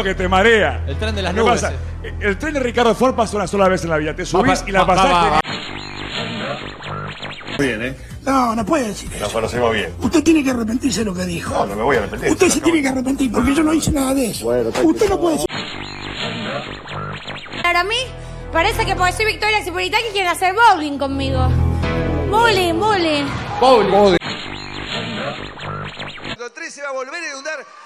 que te marea. El tren de las ¿Qué nubes. pasa? eh. El tren de Ricardo Ford pasa una sola vez en la vida. Te subís Va, y la va, pasás. va, va. Bien, ¿eh? No, no puede decir eso. Nos conocemos bien. Usted tiene que arrepentirse de lo que dijo. No, no me voy a arrepentir. Usted se tiene que arrepentir porque yo no hice nada de eso. Usted no puede decir. Para mí, parece que porque soy Victoria Cipolitaki quieren hacer bowling conmigo. Bowling, bowling. El 3 se va a volver a inundar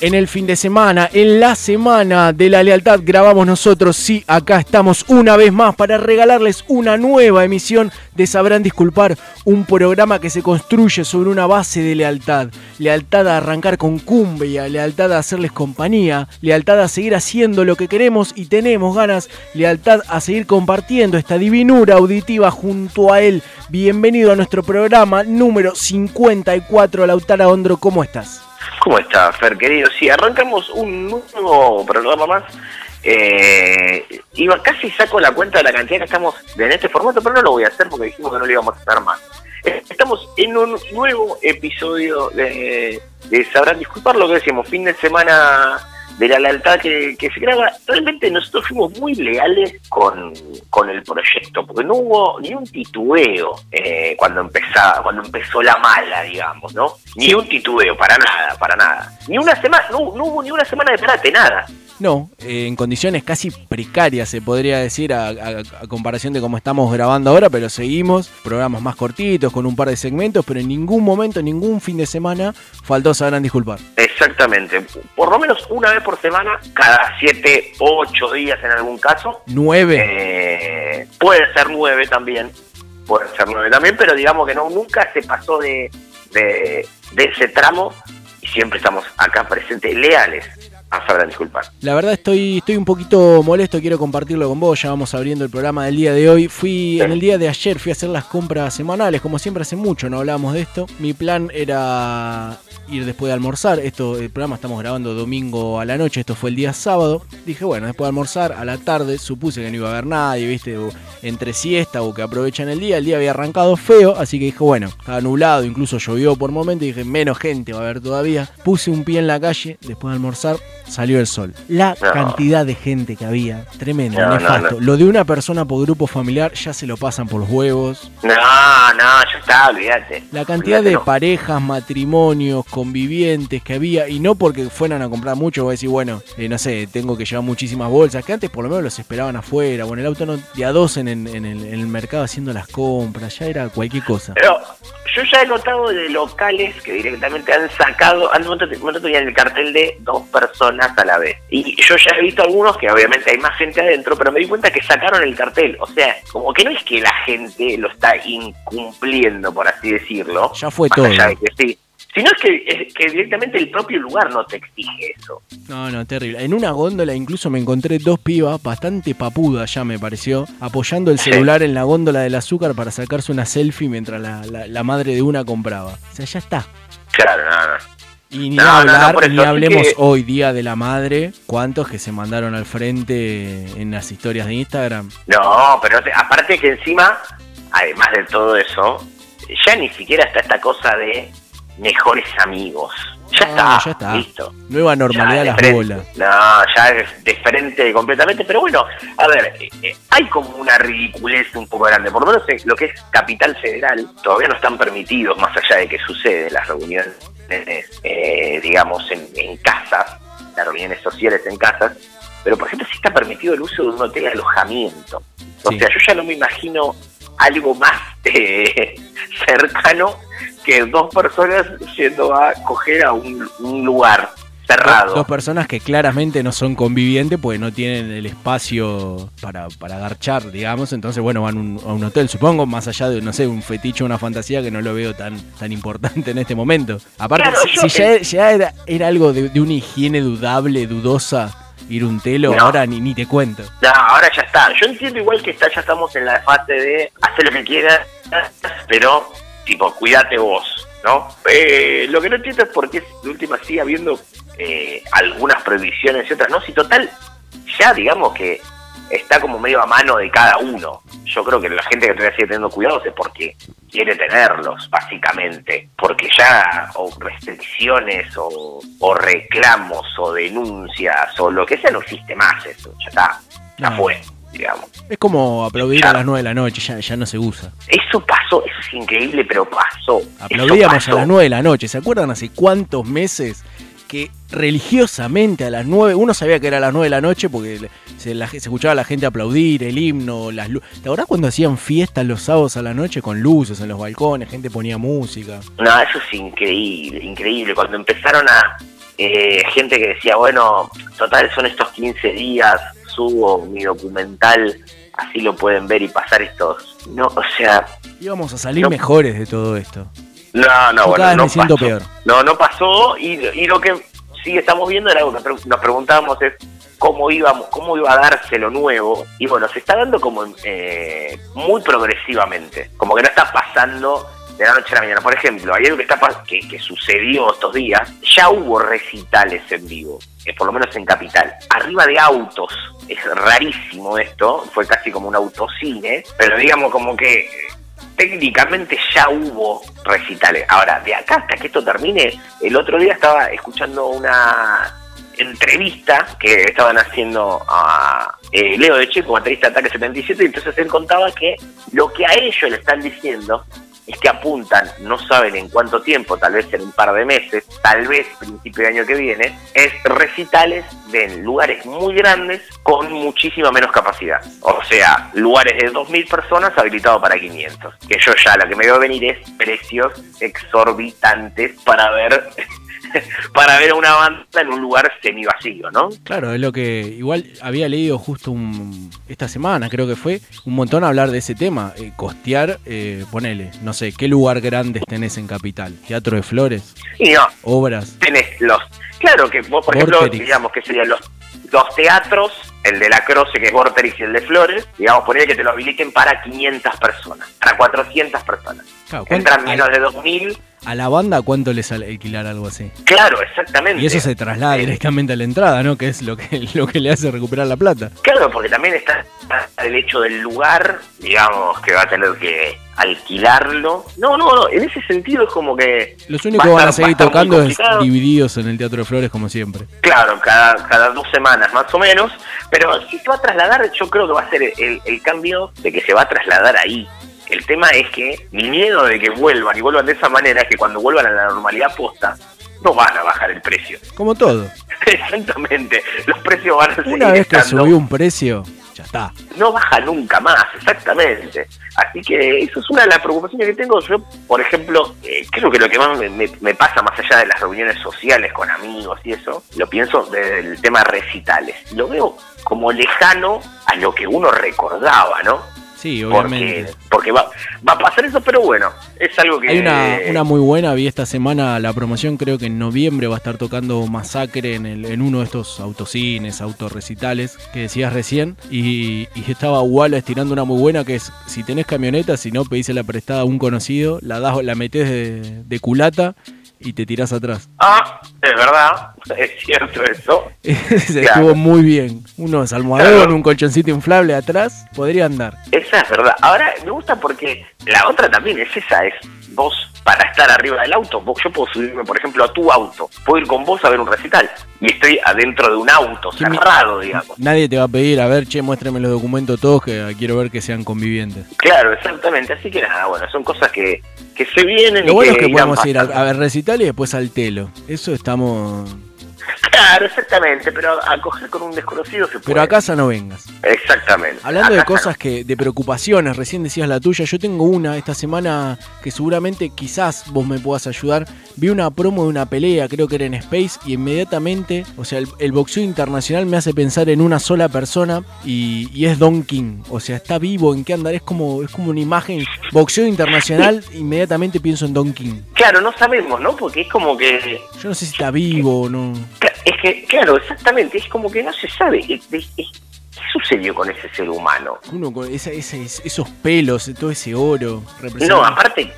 En el fin de semana, en la semana de la lealtad, grabamos nosotros. Sí, acá estamos una vez más para regalarles una nueva emisión de Sabrán Disculpar, un programa que se construye sobre una base de lealtad. Lealtad a arrancar con cumbia, lealtad a hacerles compañía, lealtad a seguir haciendo lo que queremos y tenemos ganas, lealtad a seguir compartiendo esta divinura auditiva junto a él. Bienvenido a nuestro programa número 54, Lautara Ondro, ¿cómo estás? ¿Cómo está, Fer, querido? Sí, arrancamos un nuevo programa más. Eh, iba, casi saco la cuenta de la cantidad que estamos en este formato, pero no lo voy a hacer porque dijimos que no lo íbamos a hacer más. Eh, Estamos en un nuevo episodio de, de Sabrán Disculpar lo que decíamos, fin de semana de la lealtad que, que se graba. Realmente nosotros fuimos muy leales con, con el proyecto, porque no hubo ni un titubeo eh, cuando empezaba, cuando empezó la mala, digamos, ¿no? Ni un titubeo, para nada, para nada. Ni una semana, no, no hubo ni una semana de parate, nada. No, eh, en condiciones casi precarias se podría decir a, a- a comparación de cómo estamos grabando ahora, pero seguimos, programas más cortitos, con un par de segmentos, pero en ningún momento, ningún fin de semana faltó sabrán disculpar. Exactamente. Por lo menos una vez por semana, cada siete, ocho días en algún caso. Nueve. Eh, puede ser nueve también. Puede ser nueve también, pero digamos que no nunca se pasó de, de, de ese tramo y siempre estamos acá presentes, leales a Sabrán Disculpar. La verdad estoy, estoy un poquito molesto, quiero compartirlo con vos, ya vamos abriendo el programa del día de hoy. Fui en el día de ayer, fui a hacer las compras semanales, como siempre hace mucho no hablábamos de esto. Mi plan era ir después de almorzar, esto, el programa estamos grabando domingo a la noche, esto fue el día sábado. Dije, bueno, después de almorzar, a la tarde, supuse que no iba a haber nadie, viste, o entre siesta o que aprovechan el día, el día había arrancado feo, así que dije, bueno, estaba nublado, incluso llovió por momentos, y dije, menos gente va a haber todavía. Puse un pie en la calle, después de almorzar, salió el sol. La No. cantidad de gente que había, tremendo, No, nefasto. no. Lo de una persona por grupo familiar ya se lo pasan por los huevos. No, no, ya está, olvídate. La cantidad de parejas, matrimonios, convivientes que había, y no porque fueran a comprar mucho, voy a decir, bueno, eh, no sé, tengo que llevar muchísimas bolsas, que antes por lo menos los esperaban afuera, o en el auto no, de a dos en, en- en el, en el mercado haciendo las compras, ya era cualquier cosa. Pero yo ya he notado de locales que directamente han sacado, han notado tenían el cartel de dos personas a la vez. Y yo ya he visto algunos que obviamente hay más gente adentro, pero me di cuenta que sacaron el cartel. O sea, como que no es que la gente lo está incumpliendo, por así decirlo. Ya fue más todo. allá de que sí. Sino es que, es que directamente el propio lugar no te exige eso. No, no, terrible. En una góndola incluso me encontré dos pibas, bastante papudas ya me pareció, apoyando el celular en la góndola del azúcar para sacarse una selfie mientras la, la- la madre de una compraba. O sea, ya está. Claro, no, no. Y ni No, no, no, hablar, ni hablemos que- hoy, Día de la Madre, cuántos que se mandaron al frente en las historias de Instagram. No, pero te- aparte que encima, además de todo eso, ya ni siquiera está esta cosa de mejores amigos. Ya No, está, ya está. listo. Nueva normalidad de las frente. bolas. No, ya es de frente completamente. Pero bueno, a ver, eh, eh, hay como una ridiculez un poco grande. Por lo menos en lo que es Capital Federal, todavía no están permitidos, más allá de que sucede las reuniones, eh, digamos, en, en casas, las reuniones sociales en casas. Pero, por ejemplo, sí está permitido el uso de un hotel de alojamiento. O Sí. sea, yo ya no me imagino algo más eh, cercano que dos personas yendo a coger a un, un lugar cerrado. Dos personas que claramente no son convivientes porque no tienen el espacio para, para garchar, digamos. Entonces, bueno, van un- a un hotel, supongo, más allá de, no sé, un fetiche una fantasía que no lo veo tan, tan importante en este momento. Aparte, Claro, si, ya, ya era, era algo de, de una higiene dudable, dudosa, ir un telo, No. ahora ni, ni te cuento. No, ahora ya está. Yo entiendo igual que está, ya estamos en la fase de hacer lo que quieras, pero tipo, cuídate vos, ¿no? Eh, lo que no entiendo es por qué de última sigue habiendo eh, algunas prohibiciones y otras no. Si total, ya digamos que está como medio a mano de cada uno. Yo creo que la gente que todavía sigue teniendo cuidados es porque quiere tenerlos, básicamente. Porque ya, o restricciones, o, o reclamos, o denuncias, o lo que sea, no existe más eso. Ya está, ya fue, digamos. Es como aplaudir a las 9 de la noche, ya, ya no se usa. Eso pasó, eso es increíble, pero pasó. Aplaudíamos a las 9 de la noche. ¿Se acuerdan hace cuántos meses que religiosamente a las 9, uno sabía que era a las 9 de la noche porque se, la- se escuchaba a la gente aplaudir, el himno, las luces. ¿Te acordás cuando hacían fiestas los sábados a la noche con luces en los balcones, gente ponía música? No, eso es increíble, increíble. Cuando empezaron a eh, gente que decía, bueno, total son estos 15 días, subo mi documental, así lo pueden ver y pasar estos. No, o sea, Íbamos a salir No. mejores de todo esto. no, no, Yo bueno, no me siento pasó. peor. No, no pasó y, y lo que sí estamos viendo era algo que nos preguntábamos es cómo íbamos, cómo iba a darse lo nuevo y bueno, se está dando como eh, muy progresivamente, como que no está pasando de la noche a la mañana. Por ejemplo, hay algo que, está que, que sucedió estos días, ya hubo recitales en vivo, eh, por lo menos en Capital, arriba de autos. Es rarísimo esto, fue casi como un autocine, pero digamos como que eh, técnicamente ya hubo recitales. Ahora, de acá hasta que esto termine, el otro día estaba escuchando una entrevista que estaban haciendo a eh, Leo de Che, como entrevista de Ataque 77, y entonces él contaba que lo que a ellos le están diciendo es que apuntan, no saben en cuánto tiempo, tal vez en un par de meses, tal vez principio de año que viene, es recitales de lugares muy grandes con muchísima menos capacidad. O sea, lugares de 2.000 personas habilitados para 500. Que yo ya lo que me veo venir es precios exorbitantes para ver para ver a una banda en un lugar semi vacío, ¿no? Claro, es lo que igual había leído justo un, esta semana, creo que fue, un montón hablar de ese tema, eh, costear, eh, ponele, no sé, ¿qué lugar grandes tenés en Capital? Teatro de Flores, Y no, obras. tenés los. Claro que vos, por ejemplo, digamos que serían los, los teatros, el de la Croce, que es Vorterix, y el de Flores, digamos, poner que te lo habiliten para 500 personas, para 400 personas. Claro, ¿cuánto- Entran menos de 2000. A la banda, ¿cuánto les sale alquilar algo así? Claro, exactamente. Y eso se traslada directamente a la entrada, ¿no? Que es lo que, lo que le hace recuperar la plata. Claro, porque también está el hecho del lugar, digamos, que va a tener que alquilarlo. No, no, no, en ese sentido es como que. Los únicos que van a seguir tocando es divididos en el Teatro de Flores, como siempre. Claro, cada, cada dos semanas más o menos, pero si se va a trasladar, yo creo que va a ser el, el cambio de que se va a trasladar ahí. El tema es que mi miedo de que vuelvan y vuelvan de esa manera es que cuando vuelvan a la normalidad posta, no van a bajar el precio. Como todo. Exactamente, los precios van a seguir Una vez que estando- subió un precio, no baja nunca más, exactamente. Así que eso es una de las preocupaciones que tengo. Yo, por ejemplo, eh, creo que lo que más me, me- me pasa más allá de las reuniones sociales con amigos y eso, lo pienso desde el tema recitales. Lo veo como lejano a lo que uno recordaba, ¿no? Sí, Porque, obviamente. porque va, va a pasar eso, pero bueno, es algo que... Hay una, una muy buena, vi esta semana la promoción, creo que en noviembre va a estar tocando Masacre en, el- en uno de estos autocines, autorrecitales que decías recién. Y, y estaba Wallace tirando una muy buena que es, si tenés camioneta, si no, pedís la prestada a un conocido, la, das, la metés de, de culata y te tirás atrás. Ah, es verdad, es cierto eso. Se Claro. estuvo muy bien. Unos almohadones, Claro. un colchoncito inflable atrás, podría andar. Esa es verdad. Ahora me gusta porque la otra también es esa, es vos para estar arriba del auto, yo puedo subirme, por ejemplo, a tu auto, puedo ir con vos a ver un recital y estoy adentro de un auto ¿Quién me- cerrado, digamos. Nadie te va a pedir, a ver, che, muéstrame los documentos todos que quiero ver que sean convivientes. Claro, exactamente. Así que nada, bueno, son cosas que, que se vienen Lo y bueno que es que podemos ir a ver recital y después al telo. Eso estamos... Claro, exactamente, pero a coger con un desconocido se puede. Pero a casa no vengas. Exactamente. Hablando de cosas que, de preocupaciones, recién decías la tuya, yo tengo una esta semana que seguramente quizás vos me puedas ayudar. Vi una promo de una pelea, creo que era en Space, y inmediatamente, o sea, el, el boxeo internacional me hace pensar en una sola persona y, y es Don King. O sea, está vivo, en qué andar, es como, es como una imagen. Boxeo internacional, inmediatamente pienso en Don King. Claro, no sabemos, ¿no? Porque es como que... Yo no sé si está vivo o no. Es que, claro, exactamente, es como que no se sabe. ¿Qué sucedió con ese ser humano? Uno con esa- ese- esos pelos, todo ese oro. No, aparte,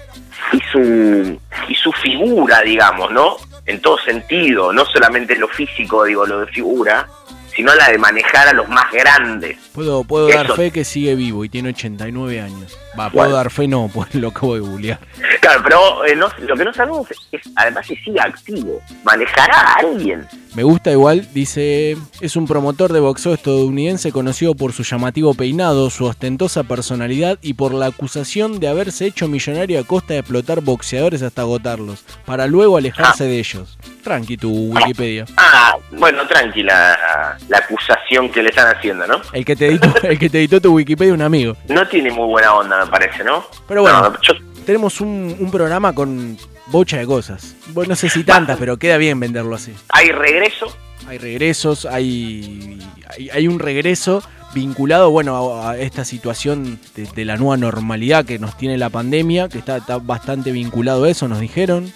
y su, y su figura, digamos, ¿no? En todo sentido, no solamente lo físico, digo, lo de figura, sino la de manejar a los más grandes. Puedo, puedo dar fe que sigue vivo y tiene 89 años. Va, puedo Bueno. dar fe no, pues lo acabo de googlear. Claro, pero eh, no- lo que no sabemos es, además, si sigue activo. ¿Manejará a alguien? Me gusta igual, dice, es un promotor de boxeo estadounidense conocido por su llamativo peinado, su ostentosa personalidad y por la acusación de haberse hecho millonario a costa de explotar boxeadores hasta agotarlos, para luego alejarse de ellos. Tranqui tu Wikipedia. Ah, bueno, tranquila la acusación que le están haciendo, ¿no? El que te editó, el que te editó tu Wikipedia un amigo. No tiene muy buena onda, me parece, ¿no? Pero bueno, No, yo- tenemos un, un programa con bocha de cosas. Bueno, no sé si tantas, pero queda bien venderlo así. hay regreso. Hay regresos, hay, hay, hay un regreso vinculado, bueno, a, a esta situación de, de la nueva normalidad que nos tiene la pandemia, que está, está bastante vinculado a eso, nos dijeron.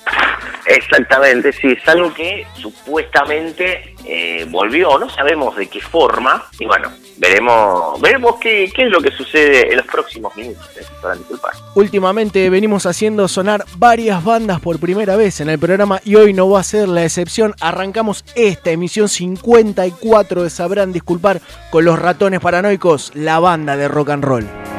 Exactamente, sí, es algo que supuestamente eh, volvió, no sabemos de qué forma, y bueno, veremos veremos qué, qué es lo que sucede en los próximos minutos, eh, disculpar. Últimamente venimos haciendo sonar varias bandas por primera vez en el programa y hoy no va a ser la excepción. Arrancamos esta emisión 54 de Sabrán Disculpar con los ratones paranoicos, la banda de rock and roll.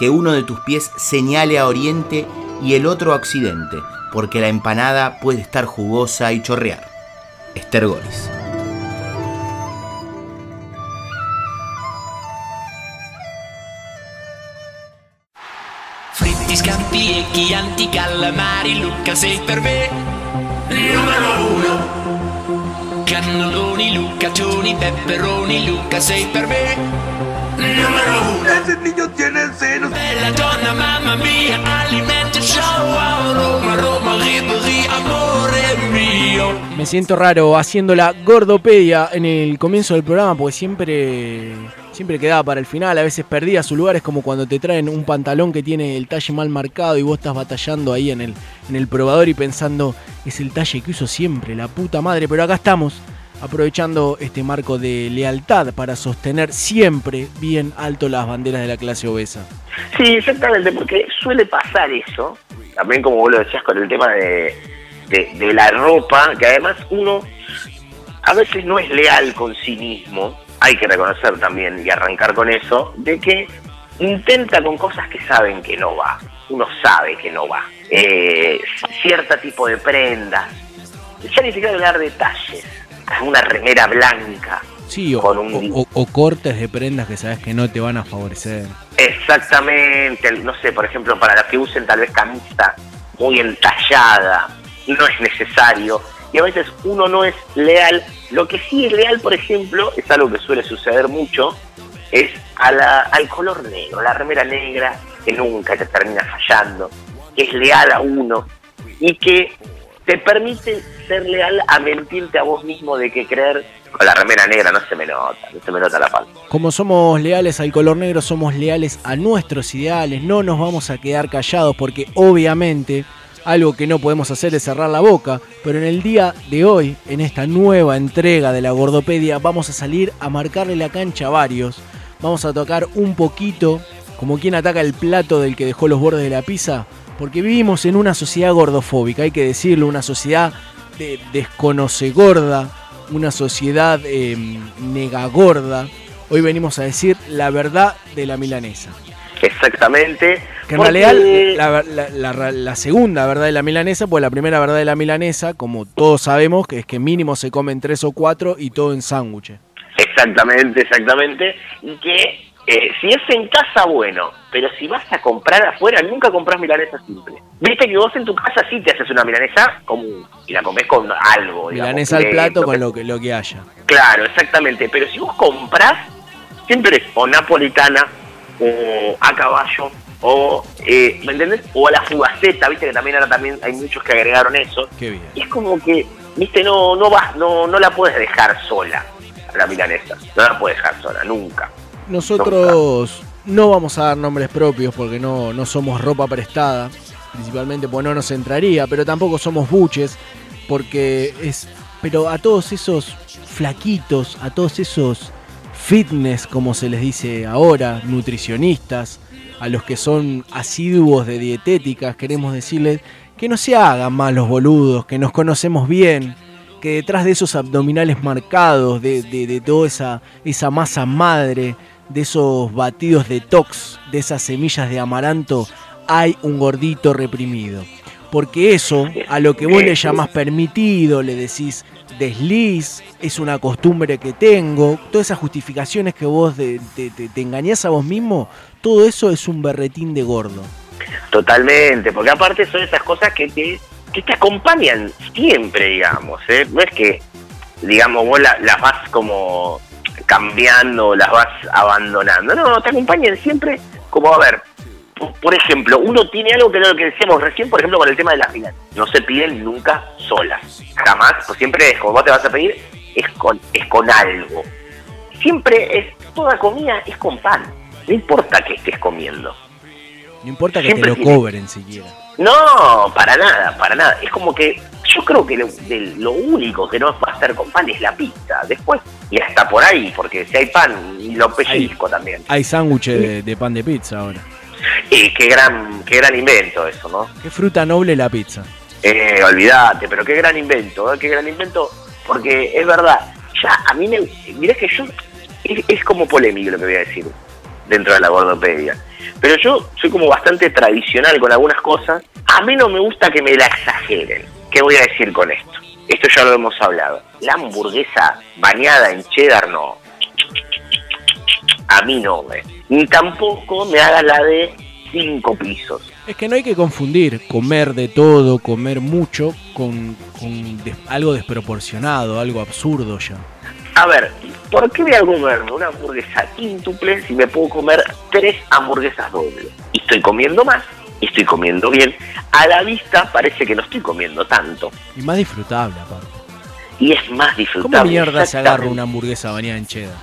Que uno de tus pies señale a oriente y el otro a occidente, porque la empanada puede estar jugosa y chorrear. Esther Goris. Fritti, scampi e chianti, calamari, Luca sei per me uno Cannelloni, lucaccioni, pepperoni, Luca sei per me numero uno Ese niño tiene seno Bella donna, mamma mia, alimento show Roma, Roma, Ribéry, amore mio Me siento raro haciendo la gordopedia en el comienzo del programa porque siempre, siempre quedaba para el final. A veces perdía su lugar. Es como cuando te traen un pantalón que tiene el talle mal marcado y vos estás batallando ahí en el, en el probador y pensando, es el talle que uso siempre, la puta madre. Pero acá estamos aprovechando este marco de lealtad para sostener siempre bien alto las banderas de la clase obesa. Sí, exactamente, porque suele pasar eso, también como vos lo decías con el tema de, de, la ropa, que además uno a veces no es leal con sí mismo, hay que reconocer también y arrancar con eso, de que intenta con cosas que saben que no va, uno sabe que no va, eh, cierto tipo de prendas, ya ni siquiera hablar de detalles, una remera blanca, Sí, o, Con un- o- o cortes de prendas que sabes que no te van a favorecer. Exactamente, no sé, por ejemplo, para los que usen tal vez camisa muy entallada, no es necesario. Y a veces uno no es leal. Lo que sí es leal, por ejemplo, es algo que suele suceder mucho, es a la- al color negro, la remera negra que nunca te termina fallando, que es leal a uno y que te permite ser leal a mentirte a vos mismo de que creer con la remera negra no se me nota, no se me nota la falta. Como somos leales al color negro, somos leales a nuestros ideales, no nos vamos a quedar callados porque obviamente algo que no podemos hacer es cerrar la boca, pero en el día de hoy, en esta nueva entrega de la Gordopedia, vamos a salir a marcarle la cancha a varios, vamos a tocar un poquito como quien ataca el plato del que dejó los bordes de la pizza, porque vivimos en una sociedad gordofóbica, hay que decirlo, una sociedad de desconoce gorda, una sociedad eh, negagorda. Hoy venimos a decir la verdad de la milanesa. Exactamente. Que en realidad la, la- la- la segunda verdad de la milanesa, pues la primera verdad de la milanesa, como todos sabemos, que es que mínimo se comen tres o cuatro y todo en sándwiches. Exactamente, exactamente. Y que eh, si es en casa, bueno, pero si vas a comprar afuera, nunca compras milanesa simple. Viste que vos en tu casa sí te haces una milanesa común y la comés con algo. digamos, Milanesa al fileto, plato con lo que, lo que haya. Claro, exactamente. Pero si vos comprás, siempre es o napolitana, o a caballo, o, eh, ¿me entendés? O a la fugaceta, viste que también ahora también hay muchos que agregaron eso. Qué bien. Y es como que, viste, no, no vas, no, no la puedes dejar sola, a la milanesa. No la puedes dejar sola, nunca. Nosotros no vamos a dar nombres propios porque no, no somos ropa prestada, principalmente porque no nos entraría, pero tampoco somos buches, porque es. Pero a todos esos flaquitos, a todos esos fitness, como se les dice ahora, nutricionistas, a los que son asiduos de dietéticas, queremos decirles que no se hagan mal los boludos, que nos conocemos bien, que detrás de esos abdominales marcados, de, de- de toda esa, esa masa madre, de esos batidos de tox, de esas semillas de amaranto, hay un gordito reprimido. Porque eso, a lo que vos le llamás permitido, le decís desliz, es una costumbre que tengo, todas esas justificaciones que vos te, te- te engañás a vos mismo, todo eso es un berretín de gordo. Totalmente, porque aparte son esas cosas que te, que te acompañan siempre, digamos. ¿eh? No es que, digamos, vos la- las vas como cambiando, las vas abandonando. No, te acompañan siempre como, a ver, por, ejemplo, uno tiene algo que era lo que decíamos recién, por ejemplo, con el tema de las milanesas. No se piden nunca solas. Jamás, pues siempre es como vos te vas a pedir, es con, es con algo. Siempre es, toda comida es con pan. No importa que estés comiendo. No importa que Siempre te lo cobren siquiera. No, para nada, para nada. Es como que yo creo que lo, de- lo único que no va a hacer con pan es la pizza. Después, y hasta por ahí, porque si hay pan, lo pellizco también. Hay sándwiches de, de pan de pizza ahora. Y qué gran, qué gran invento eso, ¿no? Qué fruta noble la pizza. Eh, olvídate, pero qué gran invento, ¿eh? qué gran invento, porque es verdad, ya a mí me, mirá que yo, es, es como polémico lo que voy a decir. Dentro de la gordopedia. Pero yo soy como bastante tradicional con algunas cosas. A mí no me gusta que me la exageren. ¿Qué voy a decir con esto? Esto ya lo hemos hablado. La hamburguesa bañada en cheddar no. A mí no me. Ni tampoco me haga la de cinco pisos. Es que no hay que confundir comer de todo, comer mucho, con, con algo desproporcionado, algo absurdo ya. A ver, ¿por qué voy a comerme una hamburguesa quíntuple si me puedo comer tres hamburguesas dobles? Y estoy comiendo más, y estoy comiendo bien. A la vista parece que no estoy comiendo tanto. Y más disfrutable aparte. Y es más ¿Cómo disfrutable. mierda se agarra una hamburguesa bañada en cheddar?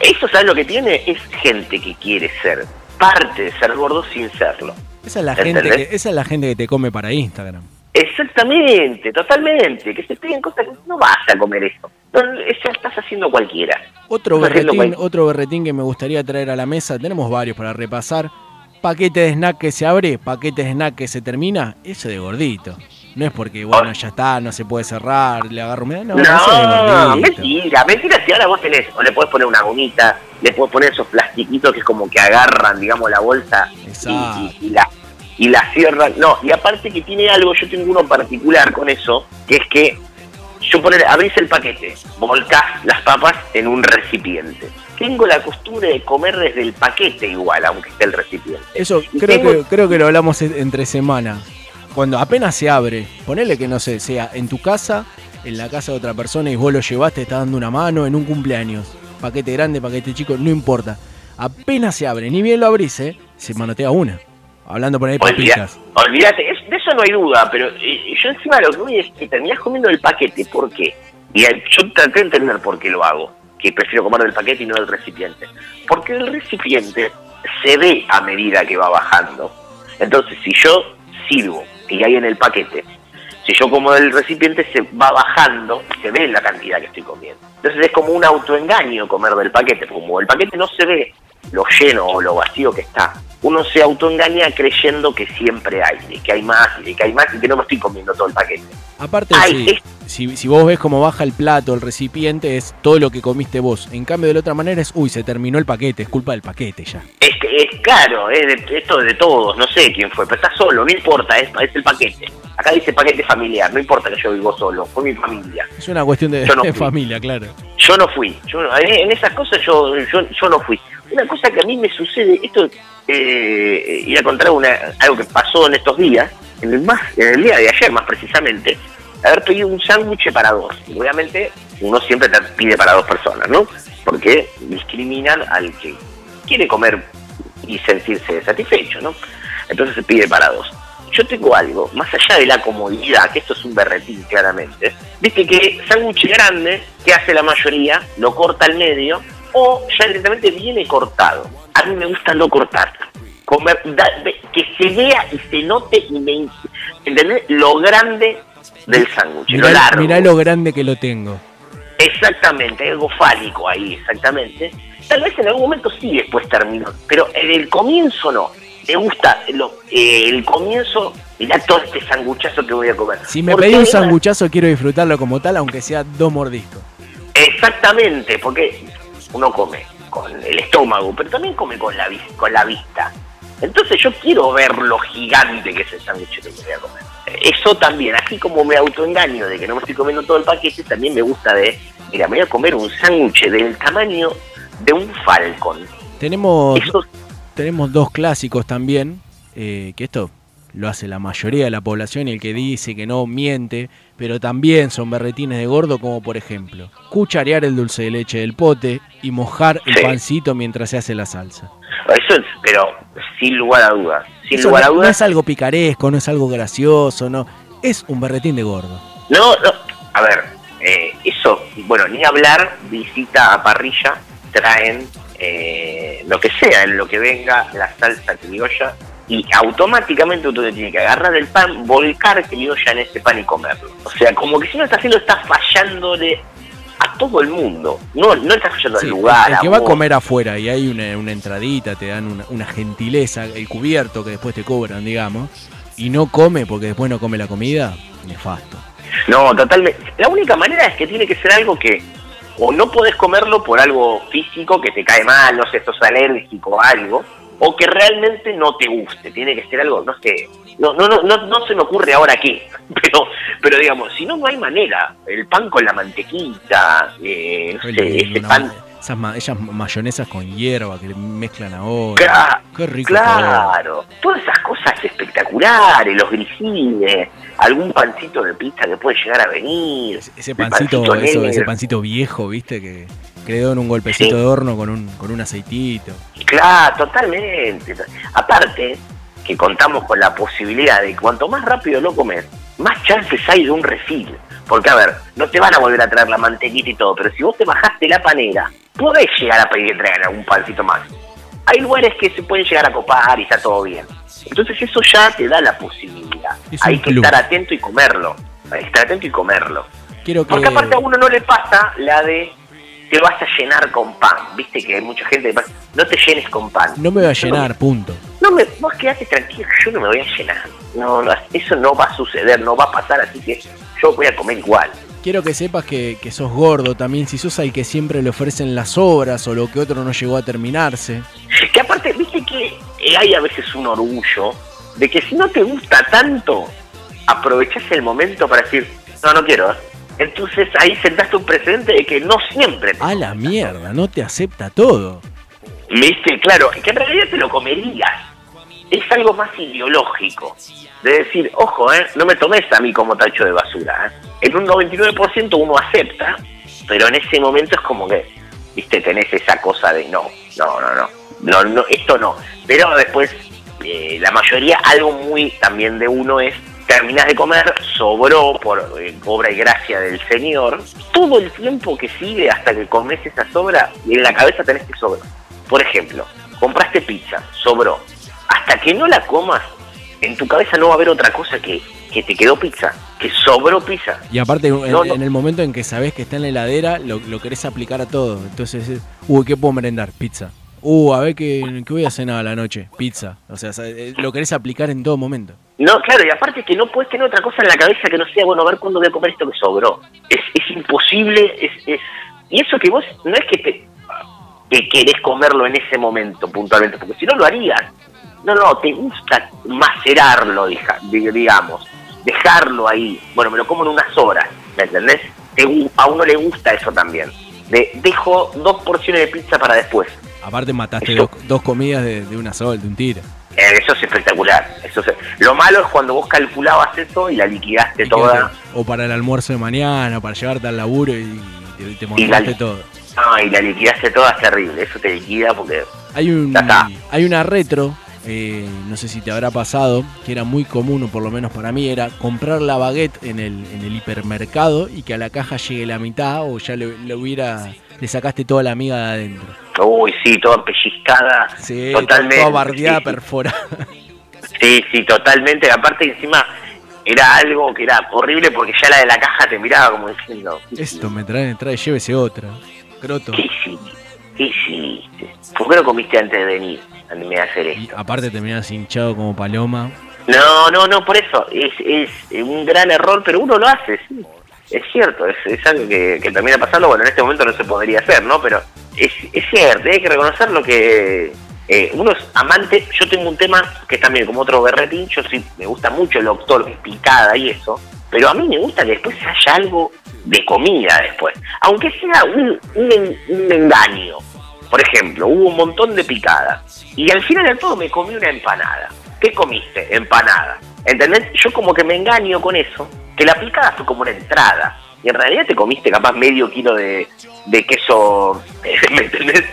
Eso, ¿sabes lo que tiene? Es gente que quiere ser parte de ser gordo sin serlo. Esa es la gente que, esa es la gente que te come para Instagram. Exactamente, totalmente. Que se piden cosas que no vas a comer eso. No, eso estás haciendo cualquiera. Otro Estás berretín, cual- otro berretín que me gustaría traer a la mesa, tenemos varios para repasar. Paquete de snack que se abre, paquete de snack que se termina, eso de gordito. No es porque, bueno, ya está, no se puede cerrar, le agarro. No, No, gordito. mentira, mentira. Si ahora vos tenés, o le podés poner una gomita, le podés poner esos plastiquitos que es como que agarran, digamos, la bolsa y, y- y la, y la cierran. No, y aparte que tiene algo, yo tengo uno particular con eso, que es que yo poner, abrís el paquete, volcás las papas en un recipiente. Tengo la costumbre de comer desde el paquete igual, aunque esté el recipiente. Eso Y creo tengo- que, creo que lo hablamos en- entre semana. Cuando apenas se abre, ponele que no sé, sea en tu casa, en la casa de otra persona y vos lo llevaste, te está dando una mano en un cumpleaños. Paquete grande, paquete chico, no importa. Apenas se abre, ni bien lo abrís, ¿eh? se manotea una. Hablando por ahí papitas. Olvídate, es- de eso no hay duda, pero yo encima lo que voy es que terminás comiendo el paquete, ¿por qué? Y yo traté de entender por qué lo hago, que prefiero comer del paquete y no del recipiente. Porque el recipiente se ve a medida que va bajando. Entonces, si yo sirvo y hay en el paquete, si yo como del recipiente se va bajando, se ve la cantidad que estoy comiendo. Entonces es como un autoengaño comer del paquete, porque como el paquete no se ve lo lleno o lo vacío que está, uno se autoengaña creyendo que siempre hay, de que hay más y que hay más y que no me estoy comiendo todo el paquete. Aparte, Ay, sí, si, si vos ves cómo baja el plato, el recipiente, es todo lo que comiste vos. En cambio, de la otra manera es, uy, se terminó el paquete, es culpa del paquete ya. Es que es claro, es de- esto es de todos, no sé quién fue, pero está solo, no importa, es, es el paquete. Acá dice paquete familiar, no importa que yo vivo solo, fue mi familia. Es una cuestión de, no familia, claro. Yo no fui, yo, en en esas cosas yo, yo, yo no fui. Una cosa que a mí me sucede, esto, eh, ir a contar una, algo que pasó en estos días, en el, más, en el día de ayer más precisamente, haber pedido un sándwich para dos. Obviamente uno siempre te pide para dos personas, ¿no? Porque discriminan al que quiere comer y sentirse satisfecho, ¿no? Entonces se pide para dos. Yo tengo algo, más allá de la comodidad, que esto es un berretín claramente, viste que sándwich grande, que hace la mayoría, lo corta al medio, o ya directamente viene cortado. A mí me gusta no cortar. Comer, da- que se vea y se note y me, ¿entendés? Lo grande del sándwich, lo Mirá, largo. mirá lo grande que lo tengo. Exactamente, hay algo fálico ahí, exactamente. Tal vez en algún momento sí después termino, pero en el comienzo no. Me gusta lo- eh, el comienzo, mirá todo este sanguchazo que voy a comer. Si me Porque pedí un sanguchazo, quiero disfrutarlo como tal, aunque sea dos mordiscos. Exactamente, porque uno come con el estómago, pero también come con la, con la vista. Entonces yo quiero ver lo gigante que es el sándwich que voy a comer. Eso también, así como me autoengaño de que no me estoy comiendo todo el paquete, también me gusta de, mira, me voy a comer un sándwich del tamaño de un falcón. Tenemos, Eso- tenemos dos clásicos también, eh, que esto lo hace la mayoría de la población y el que dice que no miente, pero también son berretines de gordo, como por ejemplo, cucharear el dulce de leche del pote y mojar el Sí. pancito mientras se hace la salsa. Eso es, pero sin lugar a dudas, sin Eso lugar a no, no dudas. es algo picaresco, no es algo gracioso, no. Es un berretín de gordo. No, no, a ver, eh, eso, bueno, ni hablar, visita a parrilla, traen eh, lo que sea, en lo que venga, la salsa criolla, y automáticamente uno tiene que agarrar el pan, volcar criolla en ese pan y comerlo. O sea, como que si uno está haciendo, está fallándole a todo el mundo. No, no está fallando Sí, al lugar. el que va a comer afuera y hay una, una entradita, te dan una, una gentileza, el cubierto que después te cobran, digamos, y no come porque después no come la comida, nefasto. No, totalmente. La única manera es que tiene que ser algo que o no podés comerlo por algo físico que te cae mal, no sé, sos alérgico o algo, o que realmente no te guste, tiene que ser algo, no sé, no, no, no, no, no se me ocurre ahora qué, pero, pero digamos, si no, no hay manera, el pan con la mantequita, eh, no sé, ese pan esas ma- ellas mayonesas con hierba que mezclan Cla- ahora. Qué rico. todo. Claro, todas esas cosas espectaculares, los grisines, algún pancito de pizza que puede llegar a venir. Ese pancito, eso, ese pancito viejo, viste, que quedó en un golpecito Sí. de horno con un, con un aceitito. Claro, totalmente. Aparte, que contamos con la posibilidad de cuanto más rápido lo comes, más chances hay de un refil. Porque, a ver, no te van a volver a traer la mantequita y todo, pero si vos te bajaste la panera, podés llegar a pedir que traigan algún pancito más. Hay lugares que se pueden llegar a copar y está todo bien. Entonces eso ya te da la posibilidad. Es Hay que estar atento y comerlo. Hay que estar atento y comerlo. Quiero que. Porque aparte a uno no le pasa la de te vas a llenar con pan. Viste que hay mucha gente que pasa, no te llenes con pan. No me voy a llenar, punto. No me, vos quedate tranquilo, yo no me voy a llenar. No, no, eso no va a suceder, no va a pasar, así que yo voy a comer igual. Quiero que sepas que, que sos gordo también, si sos al que siempre le ofrecen las obras o lo que otro no llegó a terminarse. Que aparte, viste que eh, hay a veces un orgullo de que si no te gusta tanto, aprovechás el momento para decir, no, no quiero. ¿Eh". Entonces ahí sentaste un precedente de que no siempre A la mierda, no te acepta todo. ¿Viste? Claro, que en realidad te lo comerías. Es algo más ideológico. De decir, ojo, ¿eh? no me tomes a mí como tacho de basura. ¿eh? En un 99% uno acepta, pero en ese momento es como que, viste, tenés esa cosa de no, no, no, no, no, no esto no. Pero después, eh, la mayoría, algo muy también de uno es, terminás de comer, sobró por eh, obra y gracia del Señor, todo el tiempo que sigue hasta que comes esa sobra, y en la cabeza tenés que sobra. Por ejemplo, compraste pizza, sobró. Hasta que no la comas, en tu cabeza no va a haber otra cosa que, que te quedó pizza, que sobró pizza. Y aparte, en, No, no. en el momento en que sabés que está en la heladera, lo, lo querés aplicar a todo. Entonces, es, uy, ¿qué puedo merendar? Pizza. Uh, a ver qué, qué voy a cenar a la noche. Pizza. O sea, eh, lo querés aplicar en todo momento. No, claro, y aparte que no puedes tener otra cosa en la cabeza que no sea, bueno, a ver cuándo voy a comer esto que sobró. Es, es imposible, es, es... Y eso que vos, no es que te que querés comerlo en ese momento puntualmente, porque si no lo harías. No, no, te gusta macerarlo, digamos, dejarlo ahí. Bueno, me lo como en unas horas, ¿me entendés? Te a uno le gusta eso también. De, dejo dos porciones de pizza para después. Aparte, mataste dos, dos comidas de, de una sola, de un tiro. Eh, eso es espectacular. Eso es- Lo malo es cuando vos calculabas eso y la liquidaste toda. O para el almuerzo de mañana, para llevarte al laburo y te, te Y la- todo. No, y la liquidaste toda es terrible. Eso te liquida porque. Hay, un, hay una retro, eh, no sé si te habrá pasado, que era muy común, o por lo menos para mí, era comprar la baguette en el, en el hipermercado y que a la caja llegue la mitad o ya le, le hubiera le sacaste toda la miga de adentro. Uy, sí, toda pellizcada. Sí, totalmente. toda bardeada, sí, perforada. sí, sí, totalmente. Aparte, encima era algo que era horrible porque ya la de la caja te miraba como diciendo. Esto me trae, trae, llévese otra. Croto. ¿Qué hiciste? ¿Qué hiciste? ¿Por qué no comiste antes de venir? Antes de hacer esto. Aparte terminás hinchado como paloma. No, no, no, por eso. Es, es un gran error, pero uno lo hace, sí. Es cierto, es, es algo que, que termina pasando. Bueno, en este momento no se podría hacer, ¿no? Pero es, es cierto, hay que reconocer lo que. eh, uno es amante. Yo tengo un tema que es también como otro berretín. Yo sí me gusta mucho el doctor, picada y eso. Pero a mí me gusta que después haya algo de comida después. Aunque sea un, un, en- un engaño. Por ejemplo, hubo un montón de picada. Y al final de todo me comí una empanada. ¿Qué comiste? Empanada. ¿Entendés? Yo como que me engaño con eso, que la picada fue como una entrada. Y en realidad te comiste capaz medio kilo de, de queso, ¿me entendés?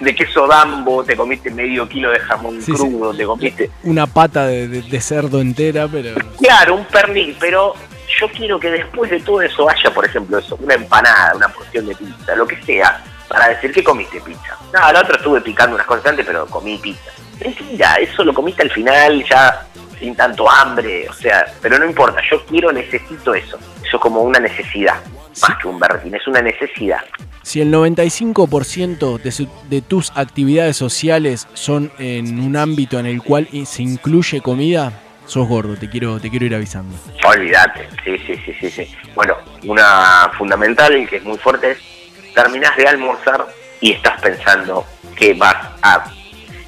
De queso dambo, te comiste medio kilo de jamón Sí, sí. crudo, te comiste... Una pata de, de- de cerdo entera, pero. Claro, un pernil, pero yo quiero que después de todo eso haya, por ejemplo, eso, una empanada, una porción de pizza, lo que sea, para decir que comiste pizza. No, la otra estuve picando unas cosas antes, pero comí pizza. Mentira, eso lo comiste al final ya sin tanto hambre, o sea, pero no importa, yo quiero, necesito eso. Eso es como una necesidad, más que un berretín, es una necesidad. Si el 95% de, su- de tus actividades sociales son en un ámbito en el cual se incluye comida, sos gordo, te quiero, te quiero ir avisando. Olvídate, sí, sí, sí, sí, sí. Bueno, una fundamental y que es muy fuerte es terminás de almorzar y estás pensando que vas a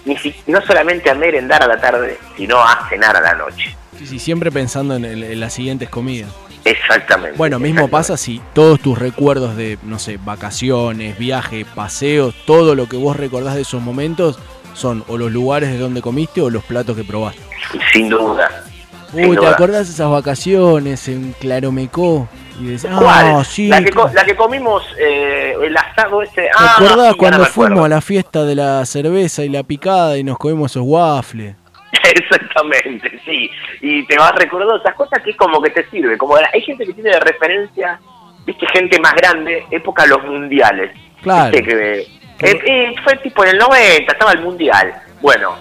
ni si- no solamente a merendar a la tarde, sino a cenar a la noche. Sí, sí, siempre pensando en, el- en las siguientes comidas. Exactamente. Bueno, mismo pasa si todos tus recuerdos de, no sé, vacaciones, viajes, paseos, todo lo que vos recordás de esos momentos son o los lugares de donde comiste o los platos que probaste. Sin duda. Sin Uy, ¿te duda. acordás de esas vacaciones en Claromecó? Y decís, ¿Cuál? ah, sí. la, que, co- la que comimos, eh, el asado ese. ¿Te ah, acordás sí, cuando fuimos a la fiesta de la cerveza y la picada y nos comimos esos waffles? Exactamente, sí. Y te vas recordando esas cosas que es como que te sirve. Como hay gente que tiene de referencia, viste, gente más grande, época de los mundiales. Claro. Viste que, eh, eh, fue tipo en el 90, estaba el mundial. Bueno,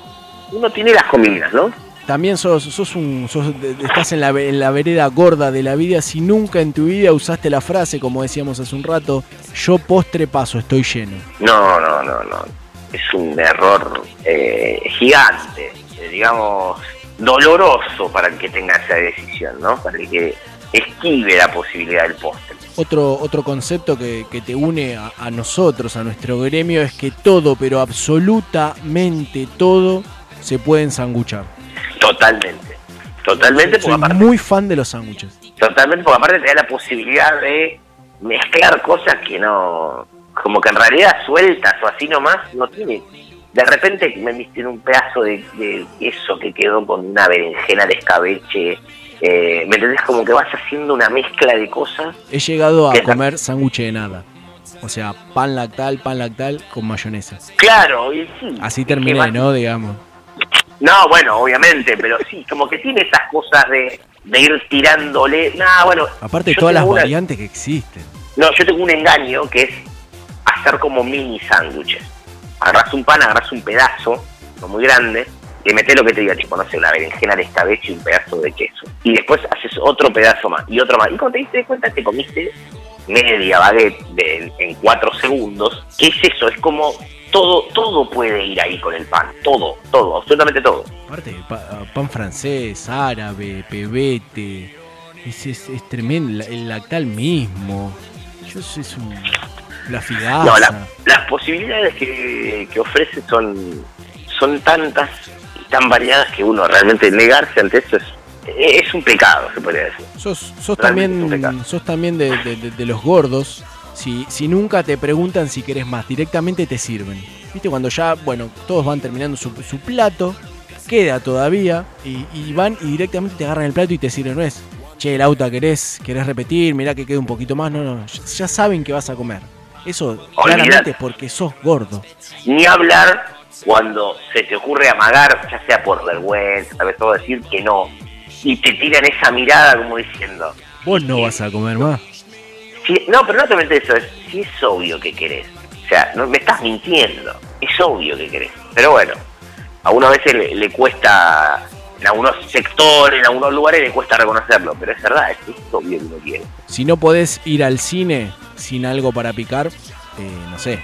uno tiene las comidas, ¿no? También sos, sos un, sos- estás en la, ve- en la vereda gorda de la vida si nunca en tu vida usaste la frase, como decíamos hace un rato, yo postre paso, estoy lleno. No, no, no, no. Es un error eh, gigante, eh, digamos, doloroso para el que tenga esa decisión, ¿no? Para el que esquive la posibilidad del postre. Otro, otro concepto que, que te une a, a nosotros, a nuestro gremio, es que todo, pero absolutamente todo, se puede ensanguchar. Totalmente. Totalmente, porque Soy aparte, muy fan de los sándwiches. totalmente, porque aparte te da la posibilidad de mezclar cosas que no, como que en realidad sueltas o así nomás, no tiene. De repente me viste en un pedazo de, de queso que quedó con una berenjena de escabeche. eh, ¿Me entendés? Como que vas haciendo una mezcla de cosas. He llegado a comer sándwich de nada. O sea, pan lactal, pan lactal con mayonesa. Claro, y sí. Así terminé, ¿no? Digamos. No, bueno, obviamente, pero sí, como que tiene esas cosas de, de ir tirándole. No, bueno. Aparte de todas las una- variantes que existen. No, yo tengo un engaño que es hacer como mini sándwiches. Agarras un pan, agarras un pedazo, no muy grande, le metes lo que te diga, tipo, no sé, una berenjena de escabeche y un pedazo de queso. Y después haces otro pedazo más y otro más. Y cuando te diste cuenta, te comiste media baguette de- en cuatro segundos. ¿Qué es eso? Es como todo, todo puede ir ahí con el pan. Todo, todo, absolutamente todo. Aparte, pa- pan francés, árabe, pebete. Es, es, es tremendo. la- El lactal mismo. Yo sé, es un. La figaza. No, la- las posibilidades que, que ofrece son, son tantas y tan variadas que uno realmente negarse ante eso es, es un pecado, se podría decir. Sos, sos también, sos también de, de- de- de los gordos. Si, si nunca te preguntan si querés más, directamente te sirven. Viste, cuando ya, bueno, todos van terminando su, su plato, queda todavía, y, y van y directamente te agarran el plato y te sirven. No es, che, Lauta, ¿querés, querés repetir? Mirá que queda un poquito más. No, no, ya- ya saben que vas a comer. Eso claramente es porque sos gordo. Ni hablar cuando se te ocurre amagar, ya sea por vergüenza, vez todo decir que no, y te tiran esa mirada como diciendo, Vos no vas a comer más. "Sí, no, pero no solamente eso, es si es obvio que querés. O sea, no me estás mintiendo, es obvio que querés. Pero bueno, a uno a veces le, le cuesta, en algunos sectores, en algunos lugares le cuesta reconocerlo, pero es verdad, es, es obvio que uno quiere. Si no podés ir al cine sin algo para picar, eh, no sé,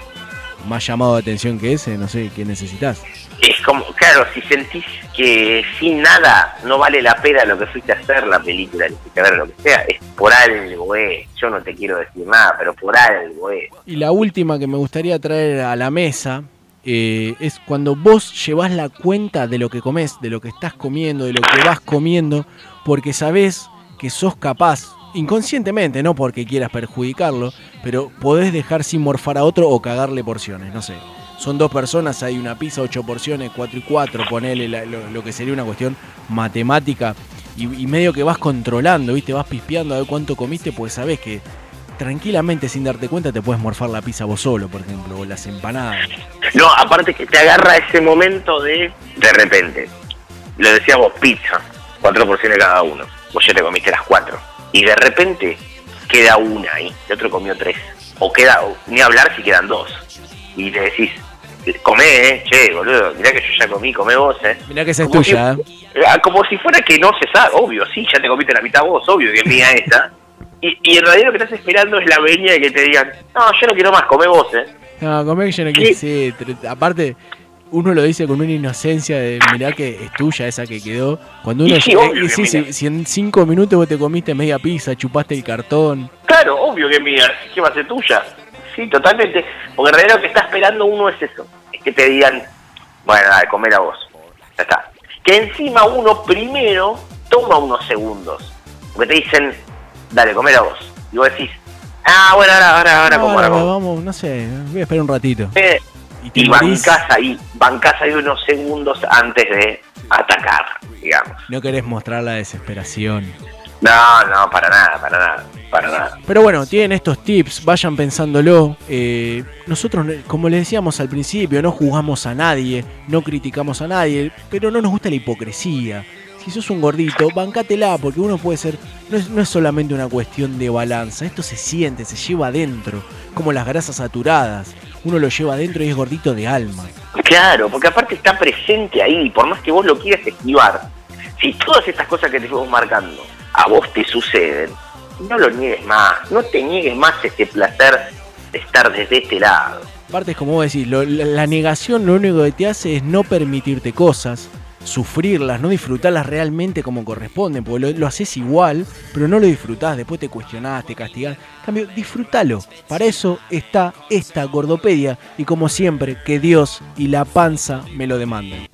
más llamado de atención que ese, no sé qué necesitas. Es como, claro, si sentís que sin nada no vale la pena lo que fuiste a hacer, la película, ni fuiste a ver lo que sea, es por algo, eh. Yo no te quiero decir nada, pero por algo, eh. Y la última que me gustaría traer a la mesa eh, es cuando vos llevas la cuenta de lo que comes, de lo que estás comiendo, de lo que vas comiendo, porque sabés que sos capaz, inconscientemente, no porque quieras perjudicarlo, pero podés dejar sin morfar a otro o cagarle porciones, no sé. Son dos personas, hay una pizza, ocho porciones, cuatro y cuatro, ponele la- lo, que sería una cuestión matemática. Y, medio que vas controlando, ¿viste? Vas pispeando a ver cuánto comiste, pues sabés que tranquilamente sin darte cuenta te puedes morfar la pizza vos solo, por ejemplo, o las empanadas. No, aparte que te agarra ese momento de, de repente, lo decíamos pizza, cuatro porciones cada uno, vos ya te comiste las cuatro, y de repente queda una ahí, el otro comió tres, o queda, ni hablar si quedan dos, y te decís, comé, eh, che, boludo, mirá que yo ya comí, comé vos, eh. Mirá que esa es Como tuya, ¿eh? si- Ah, Como si fuera que no se sabe, obvio, sí, ya te comiste la mitad vos, obvio que es mía esta. Y, y en realidad lo que estás esperando es la veña de que te digan, no, yo no quiero más, comé vos, eh. No, comer que yo no quiero sí, Aparte, uno lo dice con una inocencia de mirá que es tuya esa que quedó. Cuando uno Y sí, obvio y sí, si en cinco minutos vos te comiste media pizza, chupaste el cartón. Claro, obvio que es mía, ¿qué va a ser tuya? Sí, totalmente. Porque en realidad lo que está esperando uno es eso, es que te digan, bueno, dale, comer a vos. Ya está. Que encima uno primero toma unos segundos. Porque te dicen, dale, comer a vos. Y vos decís, ah, bueno, ahora, ahora, ahora, como Ahora, como. vamos, no sé, voy a esperar un ratito. Eh, y morís. bancás ahí, bancás ahí unos segundos antes de atacar, digamos. No querés mostrar la desesperación. No, no, para nada, para nada, para nada. Pero bueno, tienen estos tips, vayan pensándolo. Eh, nosotros, como les decíamos al principio, no juzgamos a nadie, no criticamos a nadie, pero no nos gusta la hipocresía. Si sos un gordito, bancátela, porque uno puede ser. No es, no es solamente una cuestión de balanza, esto se siente, se lleva adentro, como las grasas saturadas. Uno lo lleva adentro y es gordito de alma. Claro, porque aparte está presente ahí, por más que vos lo quieras esquivar. Si todas estas cosas que te fuimos marcando a vos te suceden, no lo niegues más, no te niegues más este placer de estar desde este lado. Aparte es como vos decís, la negación lo único que te hace es no permitirte cosas, sufrirlas, no disfrutarlas realmente como corresponden, porque lo, lo haces igual, pero no lo disfrutás, después te cuestionás, te castigás. En cambio, disfrútalo. Para eso está esta gordopedia y como siempre, que Dios y la panza me lo demanden.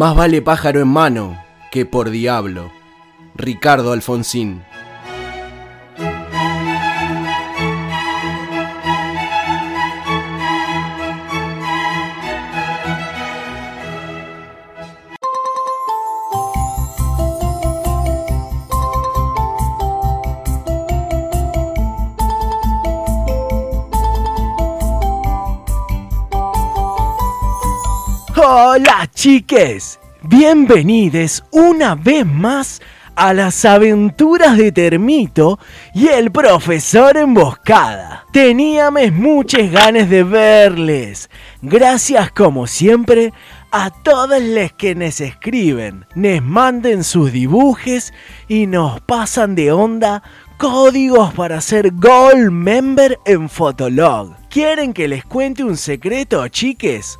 Más vale pájaro en mano que por diablo. Ricardo Alfonsín. Chiques, bienvenidos una vez más a las aventuras de Termito y el profesor Emboscada. Teníamos muchas ganas de verles. Gracias como siempre a todos los que nos escriben, nos manden sus dibujos y nos pasan de onda códigos para ser Gold Member en Fotolog. ¿Quieren que les cuente un secreto, chiques?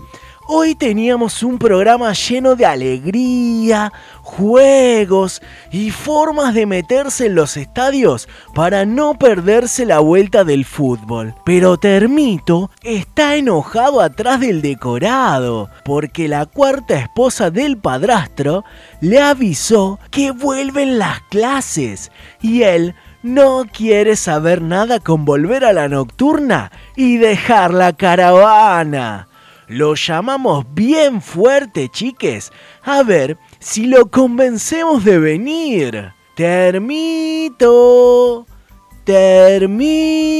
Hoy teníamos un programa lleno de alegría, juegos y formas de meterse en los estadios para no perderse la vuelta del fútbol. Pero Termito está enojado atrás del decorado porque la cuarta esposa del padrastro le avisó que vuelven las clases y él no quiere saber nada con volver a la nocturna y dejar la caravana. Lo llamamos bien fuerte, chiques. A ver si lo convencemos de venir. Termito.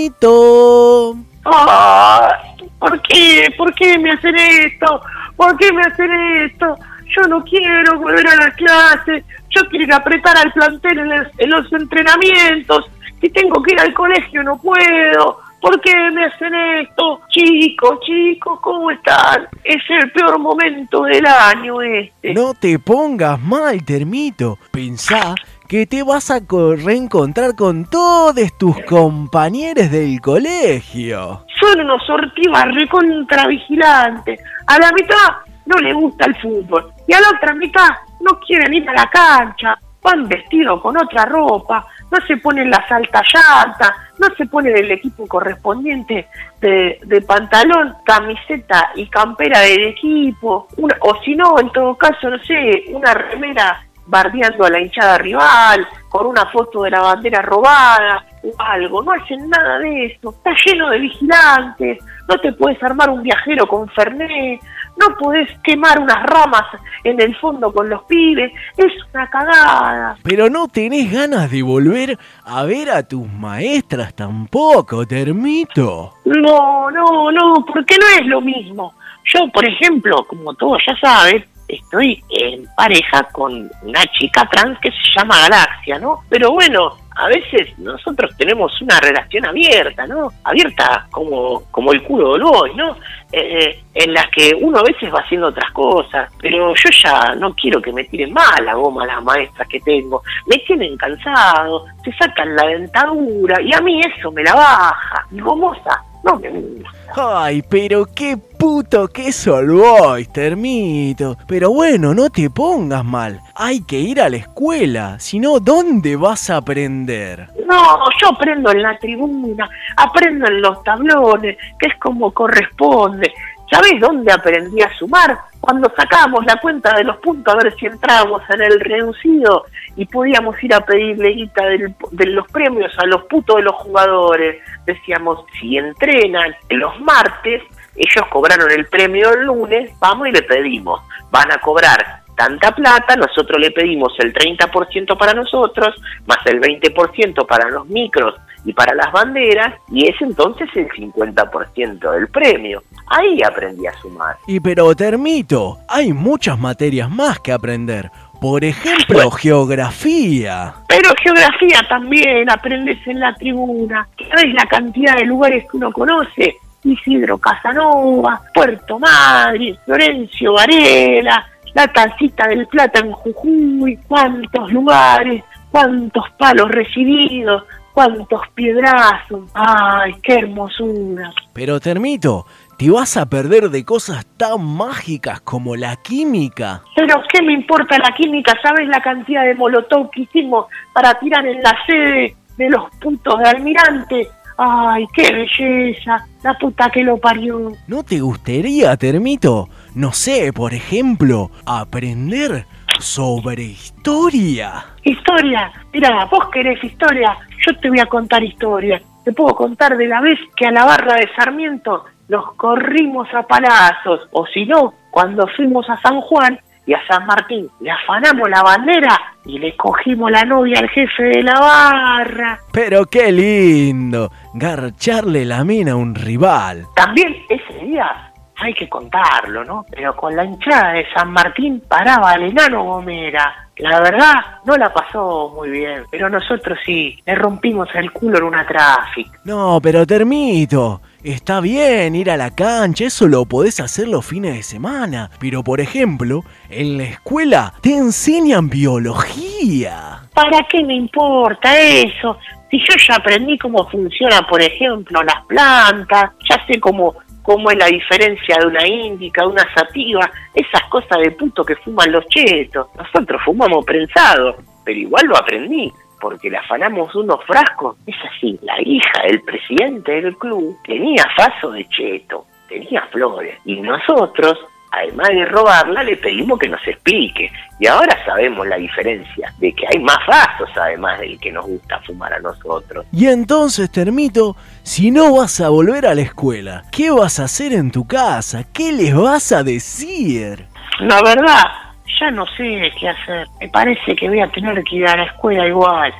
Termito. ¿Por qué? ¿Por qué me hacen esto? ¿Por qué me hacen esto? Yo no quiero volver a la clase. Yo quiero apretar al plantel en, los- en los entrenamientos. Si tengo que ir al colegio no puedo. ¿Por qué me hacen esto? Chicos, chicos, ¿cómo están? Es el peor momento del año este. No te pongas mal, Termito. Pensá que te vas a co- reencontrar con todos tus compañeros del colegio. son unos sortivas recontra vigilantes. A la mitad no le gusta el fútbol y a la otra mitad no quieren ir a la cancha. Van vestidos con otra ropa, no se ponen la salta llanta, no se ponen el equipo correspondiente de, de pantalón, camiseta y campera del equipo. Una- o si no, en todo caso, no sé, una remera bardeando a la hinchada rival, con una foto de la bandera robada o algo. No hacen nada de eso. Está lleno de vigilantes. No te puedes armar un viajero con Fernet. No podés quemar unas ramas en el fondo con los pibes. Es una cagada. Pero no tenés ganas de volver a ver a tus maestras tampoco, Termito. No, no, no, porque no es lo mismo. Yo, por ejemplo, como todos ya saben, estoy en pareja con una chica trans que se llama Galaxia, ¿no? Pero bueno, a veces nosotros tenemos una relación abierta, ¿no? Abierta como, como el culo del boy, ¿no? Eh, en las que uno a veces va haciendo otras cosas, pero yo ya no quiero que me tiren mal la goma las maestras que tengo. Me tienen cansado, se sacan la dentadura y a mí eso me la baja. Y gomosa, no me gusta. Ay, pero qué puto que boys, Termito. Pero bueno, no te pongas mal. Hay que ir a la escuela. Si no, ¿dónde vas a aprender? No, yo aprendo en la tribuna, aprendo en los tablones, que es como corresponde. ¿Sabés dónde aprendí a sumar? Cuando sacábamos la cuenta de los puntos a ver si entrábamos en el reducido y podíamos ir a pedirle guita de los premios a los putos de los jugadores. Decíamos, si entrenan los martes, ellos cobraron el premio el lunes, vamos y le pedimos. Van a cobrar tanta plata, nosotros le pedimos el 30% para nosotros, más el 20% para los micros y para las banderas, y es entonces el 50% del premio. Ahí aprendí a sumar. Y pero Termito, hay muchas materias más que aprender. Por ejemplo, geografía. Pero geografía también aprendes en la tribuna. ¿Sabes la cantidad de lugares que uno conoce? Isidro Casanova, Puerto Madryn, Florencio Varela, la Tacita del Plata en Jujuy, cuántos lugares, cuántos palos recibidos, cuántos piedrazos. ¡Ay, qué hermosura! Pero Termito, te vas a perder de cosas tan mágicas como la química. Pero ¿qué me importa la química? ¿Sabes la cantidad de molotov que hicimos para tirar en la sede de los puntos de almirante? ¡Ay, qué belleza! La puta que lo parió. ¿No te gustaría, Termito, no sé, por ejemplo, aprender sobre historia? Historia. Mira, vos querés historia, yo te voy a contar historia. Te puedo contar de la vez que a la barra de Sarmiento los corrimos a palazos. O si no, cuando fuimos a San Juan y a San Martín, le afanamos la bandera y le cogimos la novia al jefe de la barra. Pero qué lindo, garcharle la mina a un rival. También ese día hay que contarlo, ¿no? Pero con la hinchada de San Martín paraba el enano Gomera. La verdad, no la pasó muy bien, pero nosotros sí, le rompimos el culo en una tráfico. No, pero Termito, está bien ir a la cancha, eso lo podés hacer los fines de semana. Pero por ejemplo, en la escuela te enseñan biología. ¿Para qué me importa eso? Si yo ya aprendí cómo funciona, por ejemplo, las plantas, ya sé cómo, cómo es la diferencia de una índica, una sativa, esas cosas de puto que fuman los chetos. Nosotros fumamos prensado, pero igual lo aprendí, porque le afanamos unos frascos. Es así, la hija del presidente del club tenía faso de cheto, tenía flores, y nosotros además de robarla, le pedimos que nos explique. Y ahora sabemos la diferencia de que hay más vasos además del que nos gusta fumar a nosotros. Y entonces, Termito, si no vas a volver a la escuela, ¿qué vas a hacer en tu casa? ¿Qué les vas a decir? La verdad, ya no sé qué hacer. Me parece que voy a tener que ir a la escuela igual.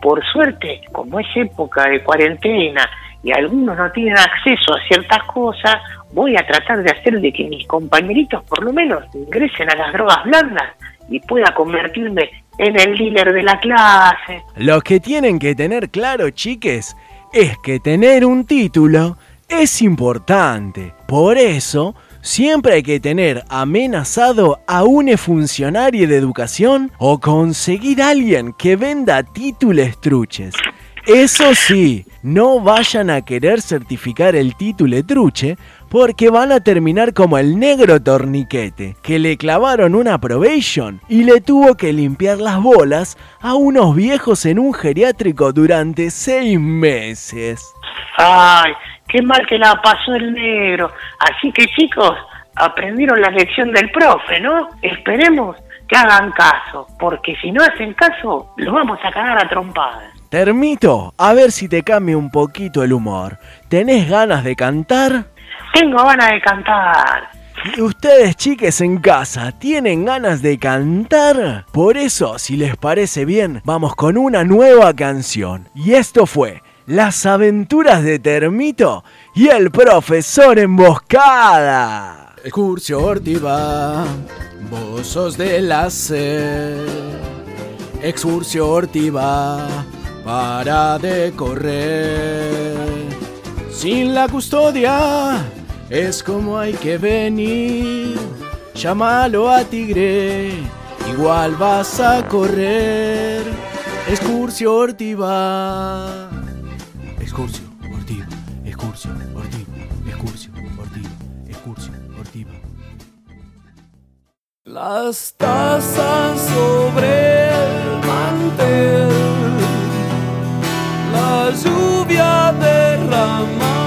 Por suerte, como es época de cuarentena y algunos no tienen acceso a ciertas cosas, voy a tratar de hacer de que mis compañeritos por lo menos ingresen a las drogas blandas y pueda convertirme en el dealer de la clase. Lo que tienen que tener claro, chiques, es que tener un título es importante. Por eso, siempre hay que tener amenazado a un funcionario de educación o conseguir a alguien que venda títulos truches. Eso sí, no vayan a querer certificar el título truche porque van a terminar como el negro torniquete, que le clavaron una probation y le tuvo que limpiar las bolas a unos viejos en un geriátrico durante seis meses. Ay, qué mal que la pasó el negro. Así que chicos, aprendieron la lección del profe, ¿no? Esperemos que hagan caso, porque si no hacen caso, los vamos a cagar a trompadas. Termito, a ver si te cambia un poquito el humor. ¿Tenés ganas de cantar? Tengo ganas de cantar. ¿Y ustedes, chiques en casa, tienen ganas de cantar? Por eso, si les parece bien, vamos con una nueva canción. Y esto fue Las aventuras de Termito y el profesor Emboscada. Excursio Ortiva, vos sos de la C. Excursio Ortiva, para de correr. Sin la custodia es como hay que venir. Llámalo a Tigre, igual vas a correr. Excursio Ortiva. Excursio Ortiva, Excursio Ortiva, Excursio Ortiva, Excursio Ortiva. Las tazas sobre el mantel, la lluvia derramada,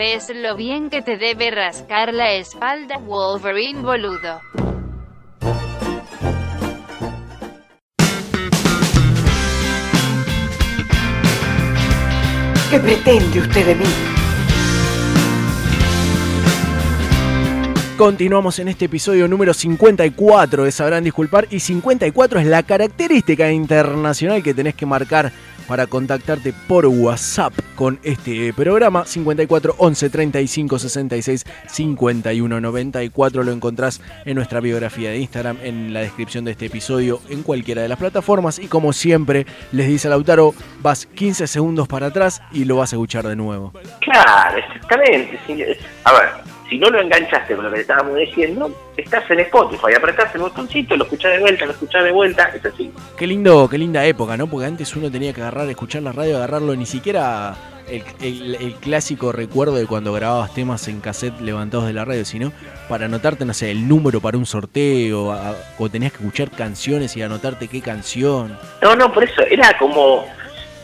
Sabes lo bien que te debe rascar la espalda Wolverine boludo. ¿Qué pretende usted de mí? Continuamos en este episodio número 54 de Sabrán Disculpar y 54 es la característica internacional que tenés que marcar para contactarte por WhatsApp con este programa. 54 11 35 66 51 94 lo encontrás en nuestra biografía de Instagram en la descripción de este episodio en cualquiera de las plataformas. Y como siempre les dice Lautaro vas 15 segundos para atrás y lo vas a escuchar de nuevo. Claro, exactamente. A ver, si no lo enganchaste con lo que te estábamos diciendo, estás en Spotify, apretás el botoncito, lo escuchás de vuelta, lo escuchás de vuelta, es así. Qué lindo, qué linda época, ¿no? Porque antes uno tenía que agarrar, escuchar la radio, agarrarlo, ni siquiera el, el- el clásico recuerdo de cuando grababas temas en cassette levantados de la radio, sino para anotarte, no sé, el número para un sorteo, a- o tenías que escuchar canciones y anotarte qué canción. No, no, por eso era como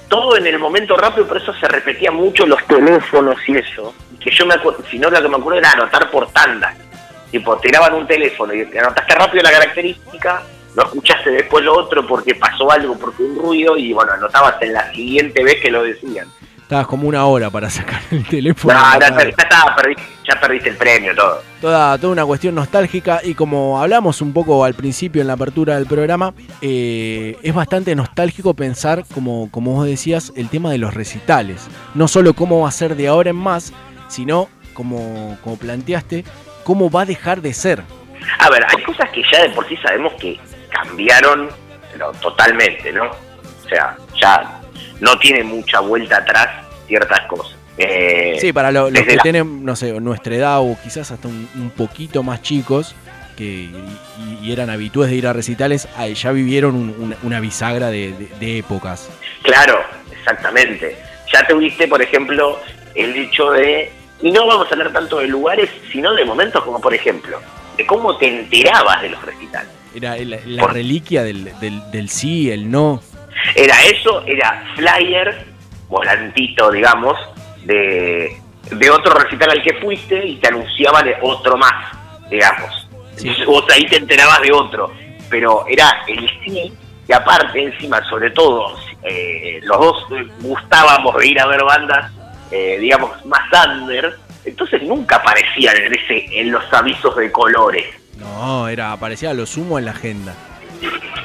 todo en el momento rápido, por eso se repetía mucho los teléfonos y eso. Que yo me acuerdo, si no lo que me acuerdo era anotar por tandas. Tipo, tiraban un teléfono y anotaste rápido la característica, no escuchaste después lo otro porque pasó algo, porque un ruido, y bueno, anotabas en la siguiente vez que lo decían. Estabas como una hora para sacar el teléfono. No, ya, estaba, perdi- ya perdiste el premio, todo. Toda, toda una cuestión nostálgica y como hablamos un poco al principio en la apertura del programa, eh, es bastante nostálgico pensar, como, como vos decías, el tema de los recitales. No solo cómo va a ser de ahora en más, sino como, como planteaste, cómo va a dejar de ser. A ver, hay cosas que ya de por sí sabemos que cambiaron pero totalmente, ¿no? O sea, ya no tiene mucha vuelta atrás ciertas cosas. Eh, Sí, para lo- los que la- tienen, no sé, nuestra edad o quizás hasta un, un poquito más chicos, que y, y eran habitués de ir a recitales, ya vivieron un- una, una bisagra de, de- de épocas. Claro, exactamente. Ya tuviste, por ejemplo, el hecho de, y no vamos a hablar tanto de lugares, sino de momentos como, por ejemplo, de cómo te enterabas de los recitales. Era la, la reliquia del, del, del sí, el no. Era eso, era flyer, volantito, digamos, de, de otro recital al que fuiste y te anunciaban otro más, digamos. Entonces, Vos ahí te enterabas de otro, pero era el sí, y aparte, encima, sobre todo, eh, los dos gustábamos de ir a ver bandas, eh, digamos, más under, entonces nunca aparecían en, ese, en los avisos de colores. No, era, aparecía a lo sumo en la agenda.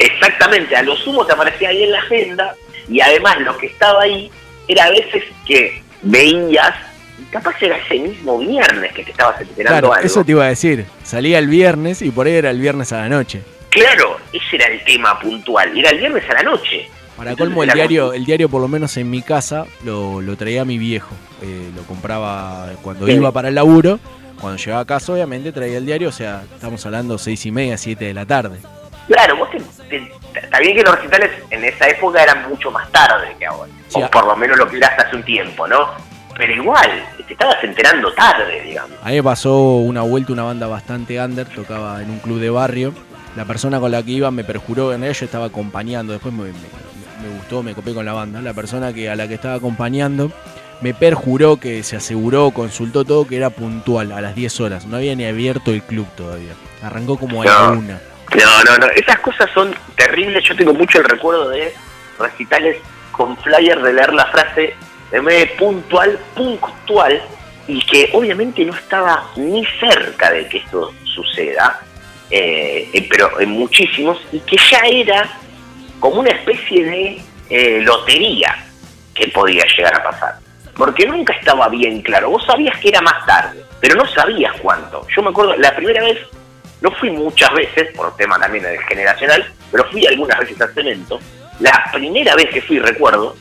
Exactamente, a lo sumo te aparecía ahí en la agenda y además lo que estaba ahí era a veces que veías, y capaz era ese mismo viernes que te estabas enterando Claro, algo. eso te iba a decir. Salía el viernes y por ahí era el viernes a la noche. Claro, ese era el tema puntual, era el viernes a la noche. Para Entonces colmo, el diario, el diario por lo menos en mi casa lo, lo traía mi viejo. Eh, lo compraba cuando Sí. iba para el laburo. Cuando llegaba a casa, obviamente, traía el diario. O sea, estamos hablando seis y media, siete de la tarde. Claro, vos te- está bien que los recitales en esa época eran mucho más tarde que ahora, Sí, o a- por lo menos lo que era hasta hace un tiempo, ¿no? Pero igual, te estabas enterando tarde, digamos. A mí me pasó una vuelta una banda bastante under, tocaba en un club de barrio. La persona con la que iba me perjuró, en ella yo estaba acompañando, después me, me- me gustó, me copé con la banda. La persona que a la que estaba acompañando me perjuró que se aseguró, consultó todo que era puntual a las 10 horas. No había ni abierto el club todavía. Arrancó como a la una. No, no, no, esas cosas son terribles. Yo tengo mucho el recuerdo de recitales con flyer de leer la frase de manera puntual, puntual, y que obviamente no estaba ni cerca de que esto suceda, eh, eh, pero en muchísimos, y que ya era como una especie de eh, lotería que podía llegar a pasar. Porque nunca estaba bien claro. Vos sabías que era más tarde, pero no sabías cuánto. Yo me acuerdo, la primera vez, no fui muchas veces, por tema también del generacional, pero fui algunas veces al cemento. La primera vez que fui, recuerdo,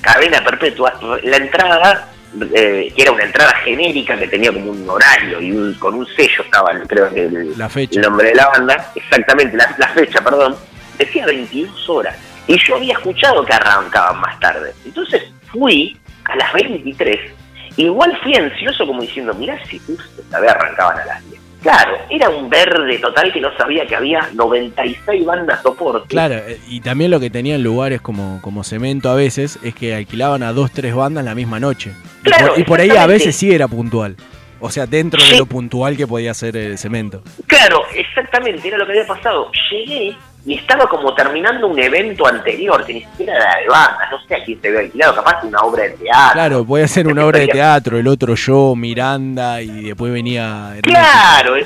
cadena perpetua, la entrada, eh, que era una entrada genérica que tenía como un horario y un- con un sello estaba, creo que el, La fecha. el nombre de la banda, exactamente, la, la fecha, perdón, decía 22 horas. Y yo había escuchado que arrancaban más tarde. Entonces fui a las 23. Igual fui ansioso como diciendo, mirá si justo esta vez arrancaban a las 10. Claro, era un verde total que no sabía que había 96 bandas soporte. Claro, eh, y también lo que tenían lugares como, como cemento a veces es que alquilaban a dos, tres bandas la misma noche. Y Claro, por- y por ahí a veces sí era puntual. O sea, dentro de lo puntual que podía ser el cemento. Claro, exactamente, era lo que había pasado. Llegué y estaba como terminando un evento anterior, que ni siquiera era de bandas, no sé a quién se había alquilado, capaz una obra de teatro. Claro, podía ser una obra de teatro, el otro yo, Miranda, y después venía... Claro,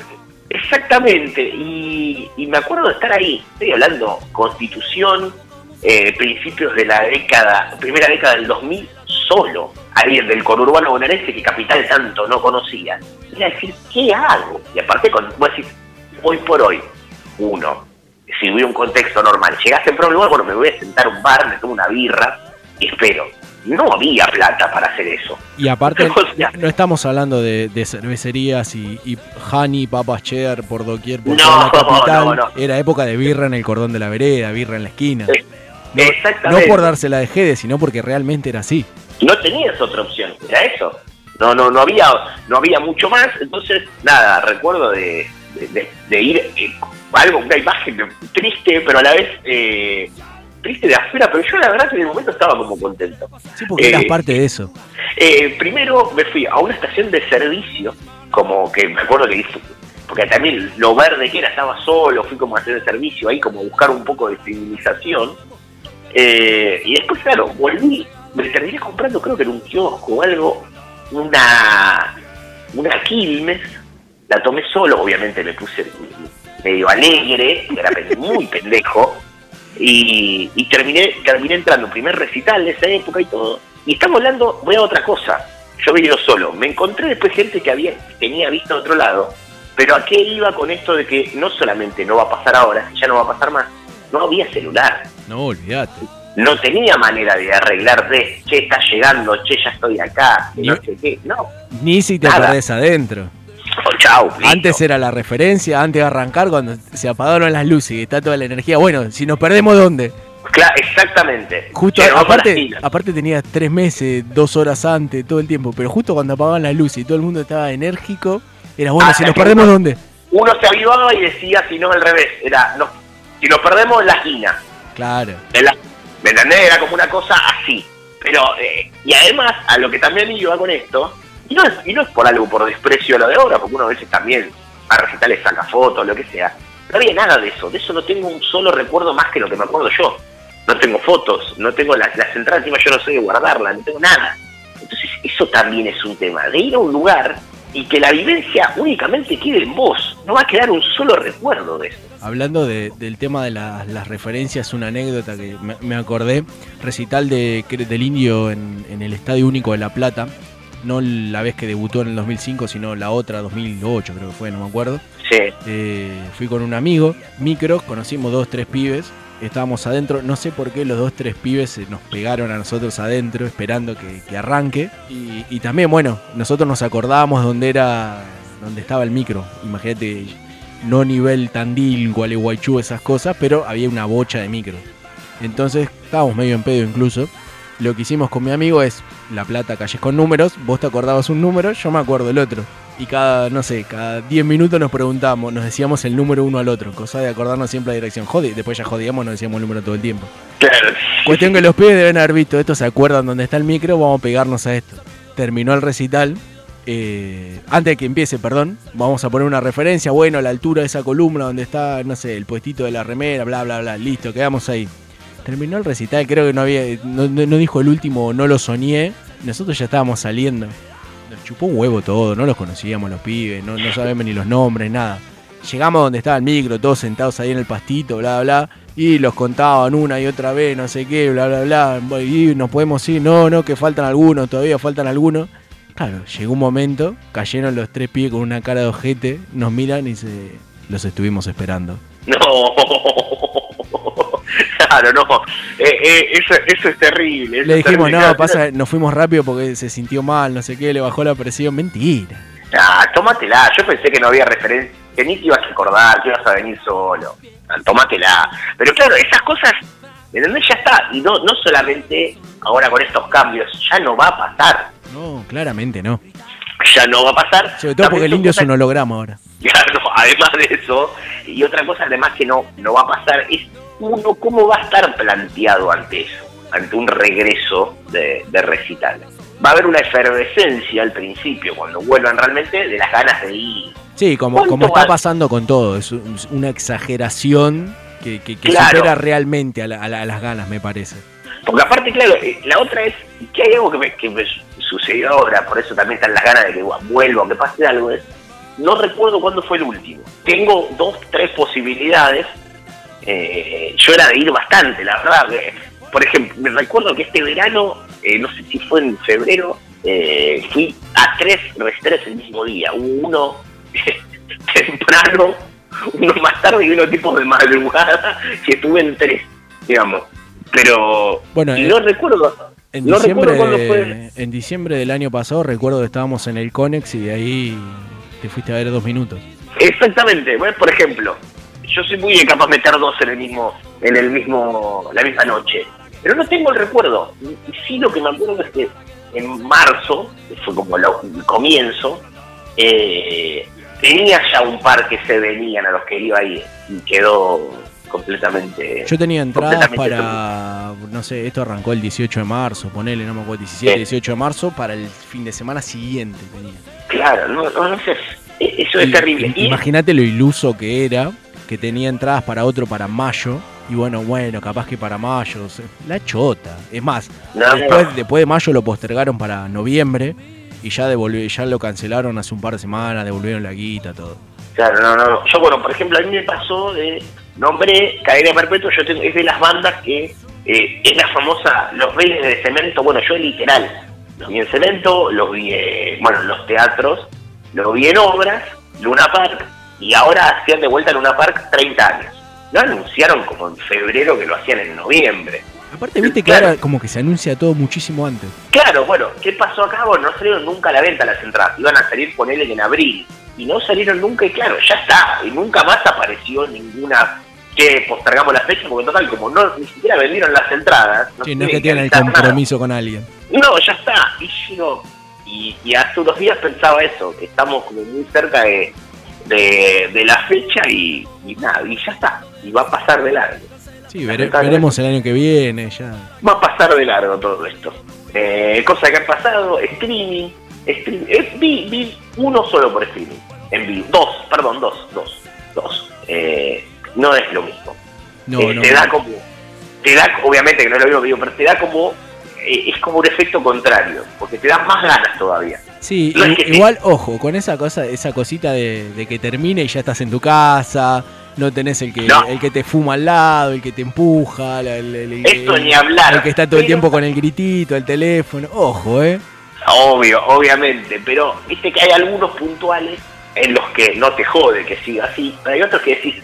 Exactamente, y, y me acuerdo de estar ahí, estoy hablando constitución, eh, principios de la década, primera década del 2000, solo, alguien del conurbano bonaerense que Capital tanto no conocía. Era decir, ¿qué hago? Y aparte, con, vos decís, hoy por hoy, uno, si hubiera un contexto normal, llegas en un lugar, bueno, me voy a sentar a un bar, me tomo una birra y espero. No había plata para hacer eso. Y aparte, O sea, no estamos hablando de, de cervecerías y, y honey, papas cheddar por doquier, por No, toda la capital. no, no. Era época de birra en el cordón de la vereda, birra en la esquina. No, Exactamente. no por dársela de jede, sino porque realmente era así. no tenías otra opción, era eso. No, no, no había, no había mucho más, entonces, nada, recuerdo de, de- de- de ir, eh, algo, una imagen triste, pero a la vez eh, triste de afuera, pero yo la verdad que en el momento estaba como contento. Sí, porque eras Eh, parte de eso. Eh, primero me fui a una estación de servicio, como que me acuerdo que hice, porque también lo verde que era, estaba solo, fui como a hacer el servicio ahí, como a buscar un poco de civilización. Eh, y después, claro, volví, me terminé comprando, creo que en un kiosco o algo, una, una Quilmes, la tomé solo, obviamente me puse medio alegre, era muy pendejo, y, y terminé, terminé entrando en primer recital de esa época y todo. Y estamos hablando, voy a otra cosa. Yo ido solo. Me encontré después gente que había, tenía visto a otro lado. Pero a qué iba con esto de que no solamente no va a pasar ahora, ya no va a pasar más. No había celular. No, olvídate. No tenía manera de arreglar de, che, está llegando, che, ya estoy acá, que no sé qué. No. Ni si te perdés adentro. Oh. Antes era la referencia, antes de arrancar, cuando se apagaron las luces y está toda la energía. Bueno, si nos perdemos, ¿dónde? Cla- exactamente. Justo, a aparte, aparte tenía tres meses, dos horas antes, todo el tiempo. Pero justo cuando apagaban las luces y todo el mundo estaba enérgico, era bueno, Ah, si nos perdemos, uno- ¿dónde? Uno se avivaba y decía, si no, al revés. Era, no, si nos perdemos en la esquina. Claro. de la- ¿Me entendés? Era como una cosa así. Pero, eh, y además, a lo que también iba con esto, y no, es, y no es por algo, por desprecio a lo de ahora, porque uno a veces también a recitales saca fotos, lo que sea. No había nada de eso, de eso no tengo un solo recuerdo más que lo que me acuerdo yo. No tengo fotos, no tengo las, las entradas, encima yo no sé de guardarlas, no tengo nada. Entonces, eso también es un tema, de ir a un lugar y que la vivencia únicamente quede en vos. No va a quedar un solo recuerdo de eso. Hablando de- del tema de la- las referencias, una anécdota que me, acordé, recital de, del Indio en, en el Estadio Único de La Plata, no la vez que debutó en el 2005, sino la otra, 2008 creo que fue, no me acuerdo. Sí. Eh, fui con un amigo, micro, conocimos dos, tres pibes, estábamos adentro, no sé por qué los dos, tres pibes se nos pegaron a nosotros adentro esperando que, que arranque. Y, y también, bueno, nosotros nos acordábamos dónde era, dónde estaba el micro. Imagínate, no nivel Tandil, Gualeguaychú, esas cosas, pero había una bocha de micro. Entonces estábamos medio en pedo incluso. Lo que hicimos con mi amigo es La Plata, calles con números. Vos te acordabas un número, yo me acuerdo el otro. Y cada, no sé, cada 10 minutos nos preguntábamos, nos decíamos el número uno al otro. Cosa de acordarnos siempre la dirección. Jode, después ya jodíamos, nos decíamos el número todo el tiempo. Claro. Cuestión que los pibes deben haber visto esto, se acuerdan dónde está el micro, vamos a pegarnos a esto. Terminó el recital. eh, antes de que empiece, perdón, vamos a poner una referencia. Bueno, a la altura de esa columna donde está, no sé, el puestito de la remera, bla, bla, bla. Listo, quedamos ahí. Terminó el recital, creo que no había. No, dijo el último, no lo soñé. Nosotros ya estábamos saliendo. Nos chupó un huevo todo, no los conocíamos los pibes, no, sabemos ni los nombres, nada. Llegamos donde estaba el micro, todos sentados ahí en el pastito, bla, bla, y los contaban una y otra vez, no sé qué, bla, bla, bla. Y nos podemos ir, no, no, que faltan algunos, todavía faltan algunos. Claro, llegó un momento, cayeron los tres pibes con una cara de ojete, nos miran y se los estuvimos esperando. No, claro, no. Eh, eh, eso, eso es terrible. eso Le dijimos, terrible. no, pasa, nos fuimos rápido porque se sintió mal, no sé qué, le bajó la presión. Mentira. Ah, tómatela. Yo pensé que no había referencia, que ni te ibas a acordar, que ibas a venir solo. Ah, Tómatela. Pero claro, esas cosas, ¿me entendés? Ya está. Y no, no solamente ahora con estos cambios, ya no va a pasar. No, claramente no. Ya no va a pasar. Sobre todo porque el indio es un holograma ahora. Claro, además de eso, y otra cosa además que no, no va a pasar es uno cómo va a estar planteado ante eso, ante un regreso de, de recitales. Va a haber una efervescencia al principio, cuando vuelvan realmente, de las ganas de ir. Sí, como, ¿Cuánto como está pasando con todo, es un- es una exageración que, que- que Claro. supera realmente a, la- a la- a las ganas, me parece. Porque aparte, claro, eh, la otra es que hay algo que me, que me sucedió ahora, por eso también están las ganas de que vuelva, que pase algo, es no recuerdo cuándo fue el último. Tengo dos, tres posibilidades. Eh, yo era de ir bastante, la verdad. Por ejemplo, me recuerdo que este verano, eh, no sé si fue en febrero, eh, fui a tres restreps el mismo día. Uno temprano, uno más tarde y uno tipo de madrugada, que estuve en tres, digamos. Pero Bueno, y no recuerdo. En no diciembre, recuerdo fue. en diciembre del año pasado recuerdo que estábamos en el Conex y de ahí te fuiste a ver dos minutos. Exactamente, bueno, por ejemplo, yo soy muy capaz de meter dos en el mismo, en el mismo, la misma noche, pero no tengo el recuerdo. Y y sí lo que me acuerdo es que en marzo, que fue como lo- el comienzo, eh, tenía ya un par que se venían a los que iba ahí y quedó completamente. Yo tenía entradas para, no sé, esto arrancó el 18 de marzo, ponele, no me acuerdo, 17, Sí. 18 de marzo, para el fin de semana siguiente tenía. Claro, no, no, no sé, eso es Y- terrible. Imagínate lo iluso que era, que tenía entradas para otro para mayo, y bueno, bueno, capaz que para mayo, la chota. Es más, No, después, no. después de mayo lo postergaron para noviembre, y ya devolvió, ya lo cancelaron hace un par de semanas, devolvieron la guita, todo. Claro, no, no. Yo, bueno, por ejemplo, a mí me pasó de nombré Cadena Perpetua, yo tengo, es de las bandas que eh, es la famosa, los vi de cemento, bueno, yo literal, los vi en cemento, los vi, eh, bueno, en los teatros, los vi en obras, Luna Park, y ahora hacían de vuelta Luna Park 30 años. Lo anunciaron como en febrero que lo hacían en noviembre. Aparte, viste que ahora como que se anuncia todo muchísimo antes. Claro, bueno, ¿qué pasó acá? Bueno, no salieron nunca a la venta las entradas. Iban a salir con él en abril. Y no salieron nunca, y claro, ya está. Y nunca más apareció ninguna que postergamos la fecha, porque total, como no ni siquiera vendieron las entradas. Sí, no es que tienen el nada. compromiso con alguien. No, ya está. Y yo, y, y hace unos días pensaba eso, que estamos como muy cerca de, de, de la fecha y, y nada, y ya está. Y va a pasar de largo. Sí, vere- Lamentablemente. veremos el año que viene, ya. Va a pasar de largo todo esto. Eh, cosa que ha pasado, streaming. stream- eh, vi, vi uno solo por streaming. En vivo. Dos, perdón, dos, dos, dos. Eh, no es lo mismo. No, Eh, no. te da como. Te da, obviamente que no es lo mismo, pero te da como. eh, es como un efecto contrario, porque te da más ganas todavía. Sí, No es igual, ojo, con esa cosa, esa cosita de, de que termine y ya estás en tu casa, no tenés el que, No. el que te fuma al lado, el que te empuja, el, el- el- Esto ni hablar. el que está todo el tiempo con el gritito, el teléfono, ojo, eh. Obvio, obviamente, pero viste que hay algunos puntuales en los que no te jode que siga así, pero hay otros que decís,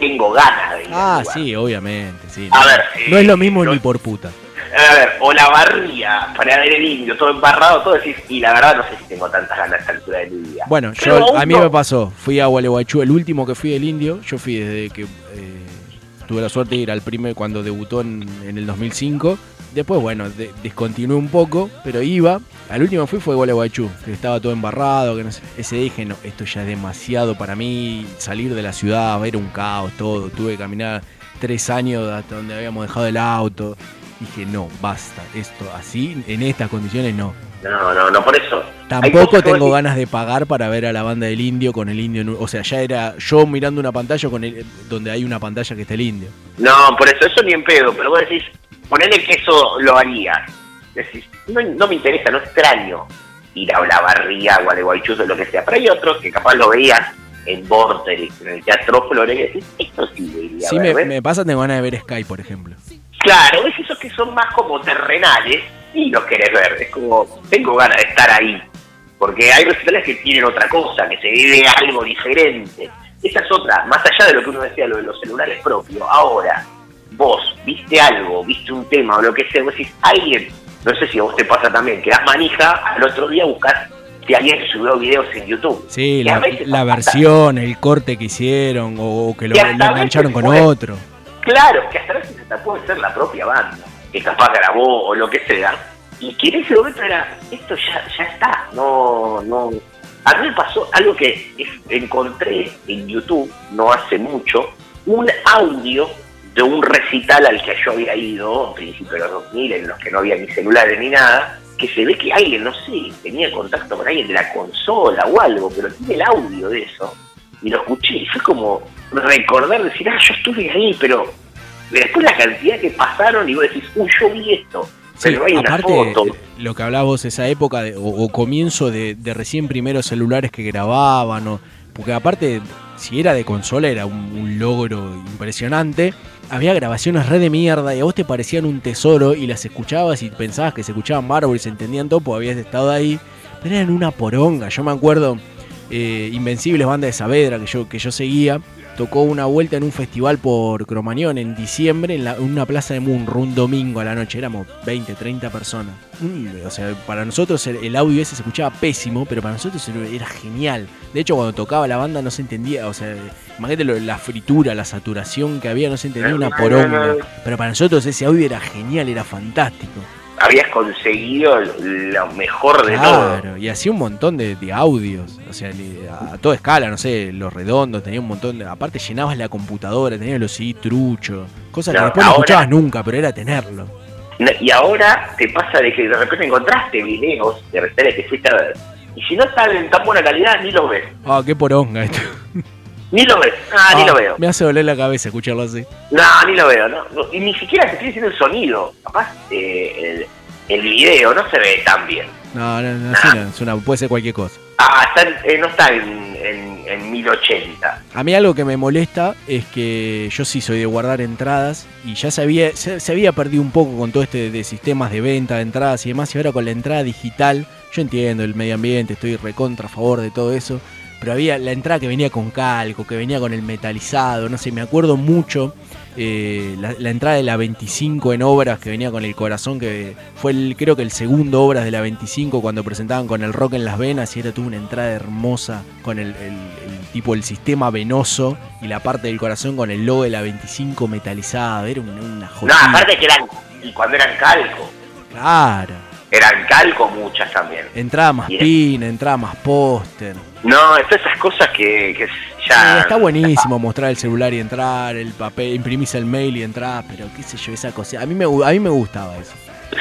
tengo ganas de ir. Ah, sí, obviamente, sí. A no, ver, no eh, es lo mismo no- ni por puta. A ver, o la barría para ver el indio, todo embarrado, todo decís, y la verdad no sé si tengo tantas ganas a esta altura de mi vida. Bueno, Pero yo, a mí no. me pasó, fui a Gualeguaychú, el último que fui del indio, yo fui desde que eh, tuve la suerte de ir al primer cuando debutó en, en el 2005. Después, bueno, de- descontinué un poco, pero iba. Al último fui fue Gualeguaychú, que estaba todo embarrado, que no sé. Ese dije, no, esto ya es demasiado para mí, salir de la ciudad, era un caos, todo. Tuve que caminar tres años hasta donde habíamos dejado el auto. Dije, no, basta, esto así, en estas condiciones no. No, no, no, por eso. Tampoco tengo ganas de pagar para ver a la banda del indio con el indio. en un- O sea, ya era yo mirando una pantalla con el, donde hay una pantalla que está el indio. No, por eso, eso ni en pedo, pero vos decís, ponele que eso lo harías. Decís, no, no me interesa, no extraño ir a la barría, Gualeguaychú o lo que sea. Pero hay otros que capaz lo veías en Vorterix, en el Teatro Flores, y decís, esto sí lo iría a ver, me, me pasa, tengo ganas de ver Sky, por ejemplo. Claro, es esos que son más como terrenales y los querés ver. Es como, tengo ganas de estar ahí. Porque hay recitales que tienen otra cosa, que se vive algo diferente. Esa es otra, más allá de lo que uno decía, lo de los celulares propios. Ahora, vos viste algo, viste un tema o lo que sea, vos decís, alguien, no sé si a vos te pasa también, que das manija, al otro día buscas si alguien subió videos en YouTube. Sí, Y la, versión, el corte que hicieron o, o que lo, lo engancharon con otro. Claro, que hasta puede ser la propia banda, que capaz grabó o lo que sea, y que en ese momento era, esto ya, ya está, no, no. A mí me pasó algo que encontré en YouTube no hace mucho, un audio de un recital al que yo había ido a principios de los 2000, en los que no había ni celulares ni nada, que se ve que alguien, no sé, tenía contacto con alguien de la consola o algo, pero tiene el audio de eso y lo escuché y fue como recordar, decir, ah, yo estuve ahí, pero después la cantidad que pasaron y vos decís, uy, yo vi esto, Sí, pero hay una aparte, foto. lo que hablabas vos, esa época de- o, o comienzo de, de recién primeros celulares que grababan, o porque aparte, si era de consola, era un, un logro impresionante. Había grabaciones re de mierda y a vos te parecían un tesoro y las escuchabas y pensabas que se escuchaban bárbaro y se entendían todo porque habías estado ahí. Pero eran una poronga. Yo me acuerdo, eh, Invencibles, banda de Saavedra que yo, que yo seguía, tocó una vuelta en un festival por Cromañón en diciembre en, la- en una plaza de Munro un domingo a la noche. Éramos 20, 30 personas. Mm, o sea, para nosotros el, el audio ese se escuchaba pésimo, pero para nosotros era- genial. De hecho, cuando tocaba la banda no se entendía, o sea, imagínate lo- la fritura, la saturación que había, no se entendía una poronga. Pero para nosotros ese audio era genial, era fantástico. Habías conseguido lo mejor de todo. Claro, y hacía un montón de, de audios, o sea, a, toda escala, no sé, los redondos, tenía un montón de... Aparte llenabas la computadora, tenías los CD trucho, cosas que No, después no ahora- escuchabas nunca, pero era tenerlo. No, Y ahora te pasa de que de repente encontraste videos de recitales que fuiste a ver. Y si no están en tan buena calidad, ni los ves. Ah, qué poronga esto. Ni lo ves. Ah, ni lo veo. Me hace doler la cabeza escucharlo así. No, ni lo veo. No, No, Y ni siquiera te estoy diciendo el sonido. Capaz eh, el, el video no se ve tan bien. No, no, no, así no, es una- puede ser cualquier cosa. Ah, está eh, no está en, en, en 1080. A mí algo que me molesta es que yo sí soy de guardar entradas y ya se había, se, se había perdido un poco con todo este de sistemas de venta de entradas y demás y ahora con la entrada digital, yo entiendo el medio ambiente, estoy recontra a favor de todo eso, pero había la entrada que venía con calco, que venía con el metalizado, no sé, me acuerdo mucho eh, la, la entrada de la 25 en obras que venía con el corazón, que fue el, creo que el segundo obras de la 25 cuando presentaban con el rock en las venas y era tuvo una entrada hermosa con el, el- el tipo el sistema venoso y la parte del corazón con el logo de la 25 metalizado, era una, una No, aparte que eran. Y cuando eran calco. Claro. Eran calco muchas también. Entrada más Y- pin, entrada más póster. No, todas esas cosas que, que Sí, ya. está buenísimo mostrar el celular y entrar, el papel, imprimís el mail y entrar, pero qué sé yo, esa cosa. A mí me, a mí me gustaba eso.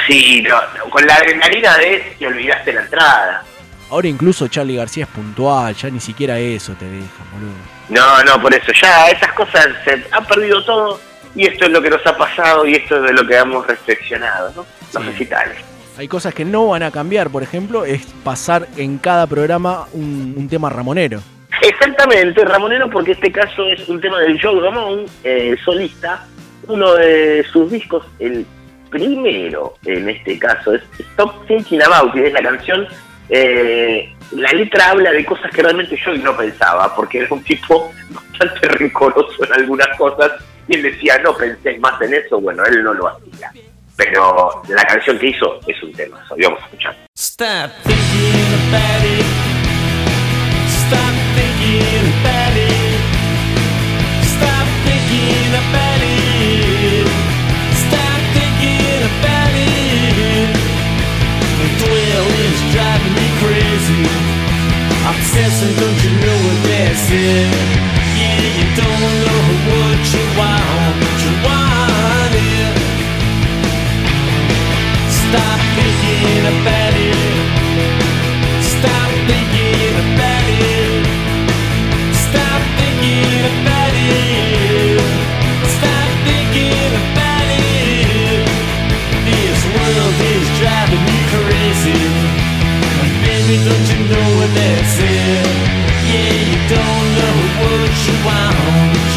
Sí, no, no, con la adrenalina de te olvidaste la entrada. Ahora incluso Charlie García es puntual, ya ni siquiera eso te deja, boludo. No, no, por eso, ya esas cosas se han perdido todo y esto es lo que nos ha pasado y esto es de lo que hemos reflexionado, ¿no? Los Sí. recitales. Hay cosas que no van a cambiar, por ejemplo, es pasar en cada programa un, tema ramonero. Exactamente, Ramonero, porque este caso es un tema del Joe Ramón, eh, solista, uno de sus discos, el primero en este caso, es Stop Thinking About, It, es la canción. eh, la letra habla de cosas que realmente yo no pensaba, porque era un tipo bastante rencoroso en algunas cosas, y él decía, no pensé más en eso, bueno, él no lo hacía. Pero la canción que hizo es un tema, y vamos a escuchar. Stop thinking about it. Stop thinking about it. Stop thinking about it. Stop thinking about it. The thrill is driving me crazy. Obsessing, don't you know what that's it? Yeah, you don't know what you want Stop thinking about it. Stop thinking about it. Stop thinking about it. Stop thinking about it. This world is driving me crazy. Baby, don't you know what that's? Yeah, you don't know what you want,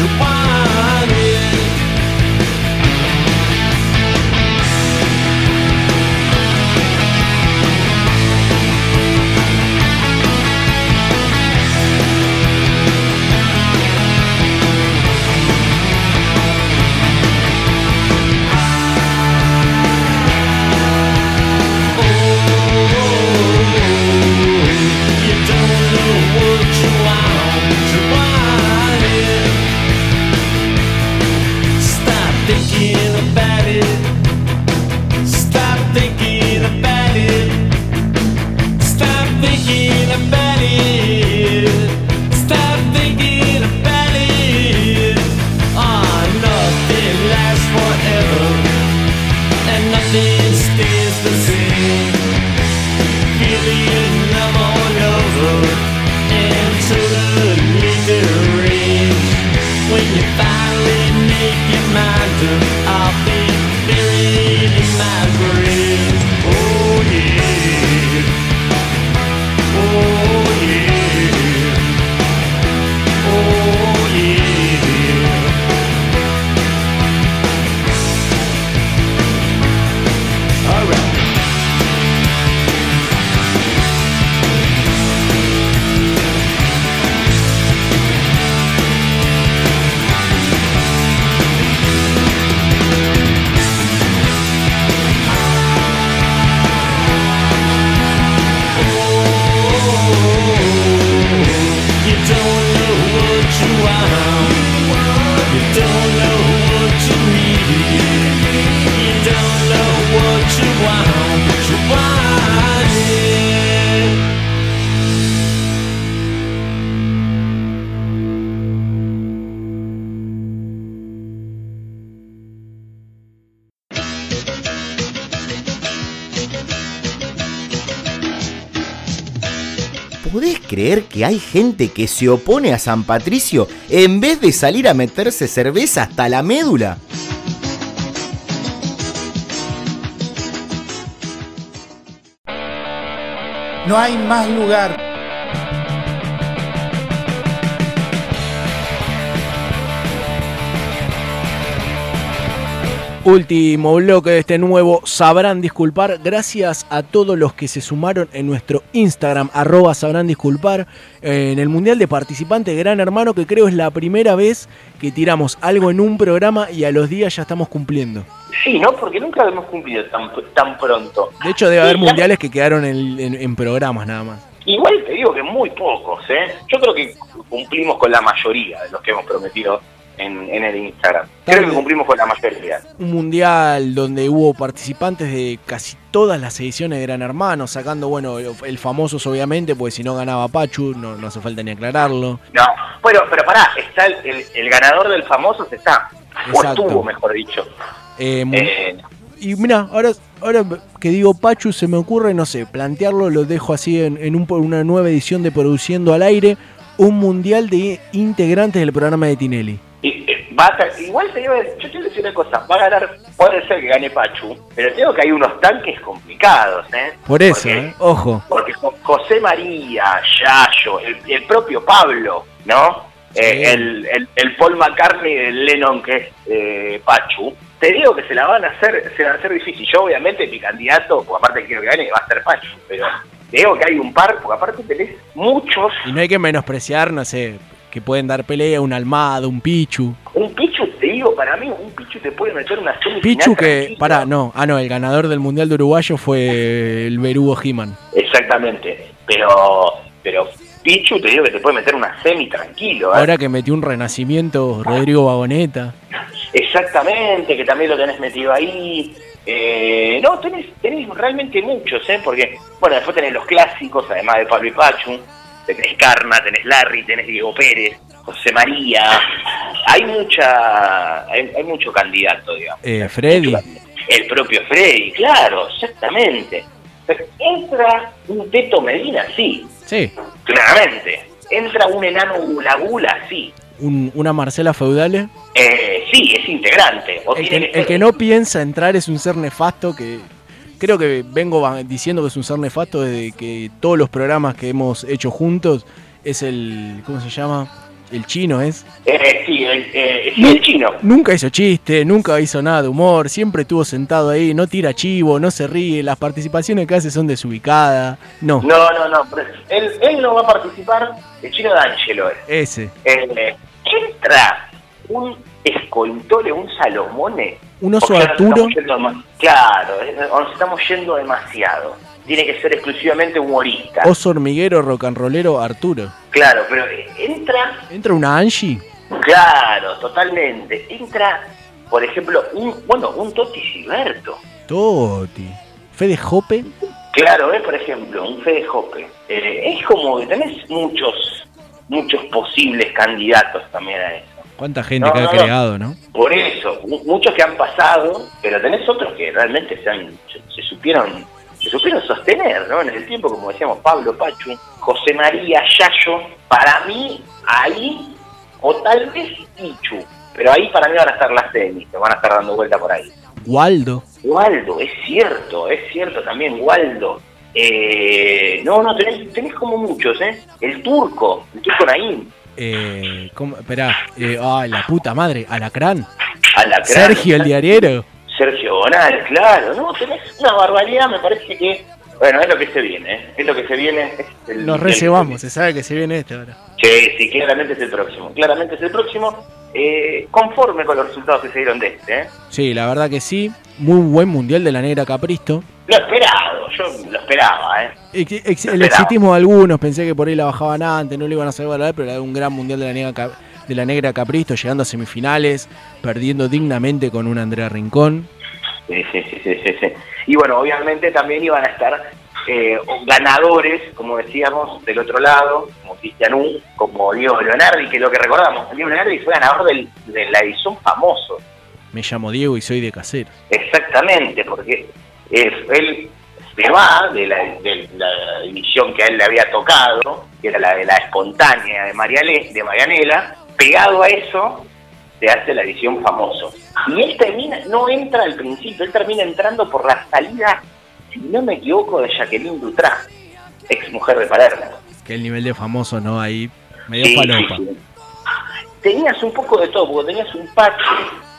hay gente que se opone a San Patricio en vez de salir a meterse cerveza hasta la médula? No hay más lugar. Último bloque de este nuevo Sabrán Disculpar. Gracias a todos los que se sumaron en nuestro Instagram, arroba Sabrán Disculpar, eh, en el Mundial de Participantes Gran Hermano, que creo es la primera vez que tiramos algo en un programa y a los días ya estamos cumpliendo. Sí, ¿no? Porque nunca lo hemos cumplido tan, tan pronto. De hecho, debe haber mundiales que quedaron en, en- en programas nada más. Igual te digo que muy pocos, ¿eh? Yo creo que cumplimos con la mayoría de los que hemos prometido en, en el Instagram. Creo que cumplimos con la mayoría. Un mundial donde hubo participantes de casi todas las ediciones de Gran Hermano, sacando, bueno, el famosos obviamente, porque si no ganaba Pachu, no, no hace falta ni aclararlo. No, bueno, pero pará, está el, el- el ganador del famoso está, o Exacto. estuvo, mejor dicho. Eh, Eh, Y mira, ahora, ahora que digo Pachu, se me ocurre, no sé, plantearlo, lo dejo así en, en un- una nueva edición de Produciendo al Aire, un mundial de integrantes del programa de Tinelli. y, eh, va a igual te digo, yo te decir una cosa, va a ganar, puede ser que gane Pachu, pero te digo que hay unos tanques complicados, ¿eh? Por eso, Porque- ¿eh? ojo. Porque Jo- José María, Yayo, el, el propio Pablo, ¿no? Eh, el, el, el Paul McCartney del Lennon que es eh, Pachu, te digo que se la van a hacer, se la van a hacer difícil. Yo obviamente mi candidato, aparte quiero que gane, va a ser Pachu, pero digo que hay un par, porque aparte tenés muchos, Y no hay que menospreciar, no sé, que pueden dar pelea, un Almado, un Pichu. un Pichu, te digo, para mí un Pichu te puede meter una semifinal Pichu que, pará, no, ah no, el ganador del Mundial de Uruguayo fue el Berugo He-Man. Exactamente, pero, pero Pichu te digo que te puede meter una semi tranquilo, ¿eh? Ahora que metió un renacimiento Rodrigo Vagoneta. Exactamente, que también lo tenés metido ahí. Eh, no, tenés, tenés realmente muchos, ¿eh? Porque, bueno, después tenés los clásicos, además de Pablo y Pachu. Tenés Karma, tenés Larry, tenés Diego Pérez, José María. Hay mucha, hay, hay mucho candidato, digamos. Eh, Freddy. El propio Freddy, claro, exactamente. Pero entra un Teto Medina, sí, Sí, claramente. Entra un enano Gula Gula, sí. Un- una Marcela Feudale. Eh, sí, es integrante. O El que, que el ser- que no piensa entrar es un ser nefasto que creo que vengo diciendo que es un ser nefasto desde que todos los programas que hemos hecho juntos es el ¿cómo se llama? El chino es. Eh, sí, el, eh, sí, el chino. Nunca hizo chiste, nunca hizo nada de humor, siempre estuvo sentado ahí, no tira chivo, no se ríe, las participaciones que hace son desubicadas. No, No, no, no. pero Él, él no va a participar. El chino D'Angelo es. ese. Eh, entra un escoltole, un Salomone. Un oso Arturo. estamos Claro, eh, nos estamos yendo demasiado. Tiene que ser exclusivamente humorista. Oso hormiguero, rock and rollero, Arturo. Claro, pero eh, entra ¿Entra una Angie? Claro, totalmente. Entra, por ejemplo, un, bueno, un Toti Silberto. Toti. Fede Jope. Claro, ¿eh? por ejemplo, un Fede Jope. Eh, es como que tenés muchos, muchos posibles candidatos también a eso. ¿Cuánta gente No, que ha no, creado, no? Por eso, mu- muchos que han pasado, pero tenés otros que realmente se, han, se, se supieron se supieron sostener, ¿no? En el tiempo, como decíamos, Pablo Pachu, José María Yayo, para mí, ahí, o tal vez Pichu, pero ahí para mí van a estar las semis, que van a estar dando vuelta por ahí. Waldo. Waldo, es cierto, es cierto también, Waldo. Eh, no, no, tenés, tenés como muchos, ¿eh? El turco, el turco Naim, Eh, ¿cómo? Esperá. Eh, ay, la puta madre. Alacrán. Alacrán. Sergio el diariero. Sergio Bonal, claro, no, tenés una barbaridad, me parece que, bueno, es lo que se viene, ¿eh? es lo que se viene. Es el, Nos el- recebamos, se sabe que se viene este ahora. Sí, sí, claramente es el próximo, claramente es el próximo, eh, conforme con los resultados que se dieron de este, ¿eh? Sí, la verdad que sí. Muy buen mundial de la negra Capristo. Lo esperado, yo lo esperaba, ¿eh? Ex- ex- Lo el exitismo de algunos, pensé que por ahí la bajaban antes, no le iban a saber valorar, pero era un gran mundial de la negra, Cap- de la negra Capristo, llegando a semifinales, perdiendo dignamente con un Andrea Rincón. Sí, sí, sí, sí, sí. Y bueno, obviamente también iban a estar eh, ganadores, como decíamos, del otro lado, como Cristianú, como Diego Leonardi, que lo que recordamos, Diego Leonardi fue ganador del- de la edición famoso. Me llamo Diego y soy de Casero. Exactamente, porque eh, él se va de la, de la división que a él le había tocado que era la de la espontánea de, Mariale, de Marianela, pegado a eso se hace la edición famoso. Y él termina, no entra al principio, él termina entrando por la salida, si no me equivoco, de Jacqueline Dutra, ex mujer de Palermo. Que el nivel de famoso, ¿no? Ahí medio Sí, sí. Tenías un poco de todo, porque tenías un Pache,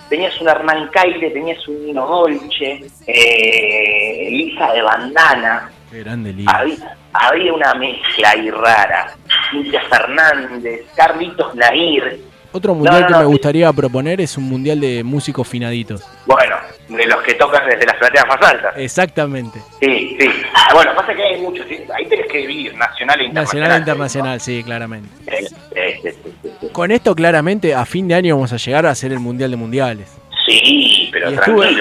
tenías un Hernán Caire, tenías un Nino Dolce, eh, Lisa de Bandana, Qué grande lío. había, había una mezcla ahí rara. Cintia Fernández, Carlitos Nair, Otro mundial no, que no, me gustaría proponer es un mundial de músicos finaditos. bueno, de los que tocan desde las plateas más altas. Exactamente. Sí, sí. Ah, Bueno, pasa que hay muchos, ¿sí? ahí tenés que dividir nacional e internacional. Nacional e internacional, sí, claramente. Eh, eh. Con esto, claramente, a fin de año vamos a llegar a hacer el mundial de mundiales. Sí, pero Y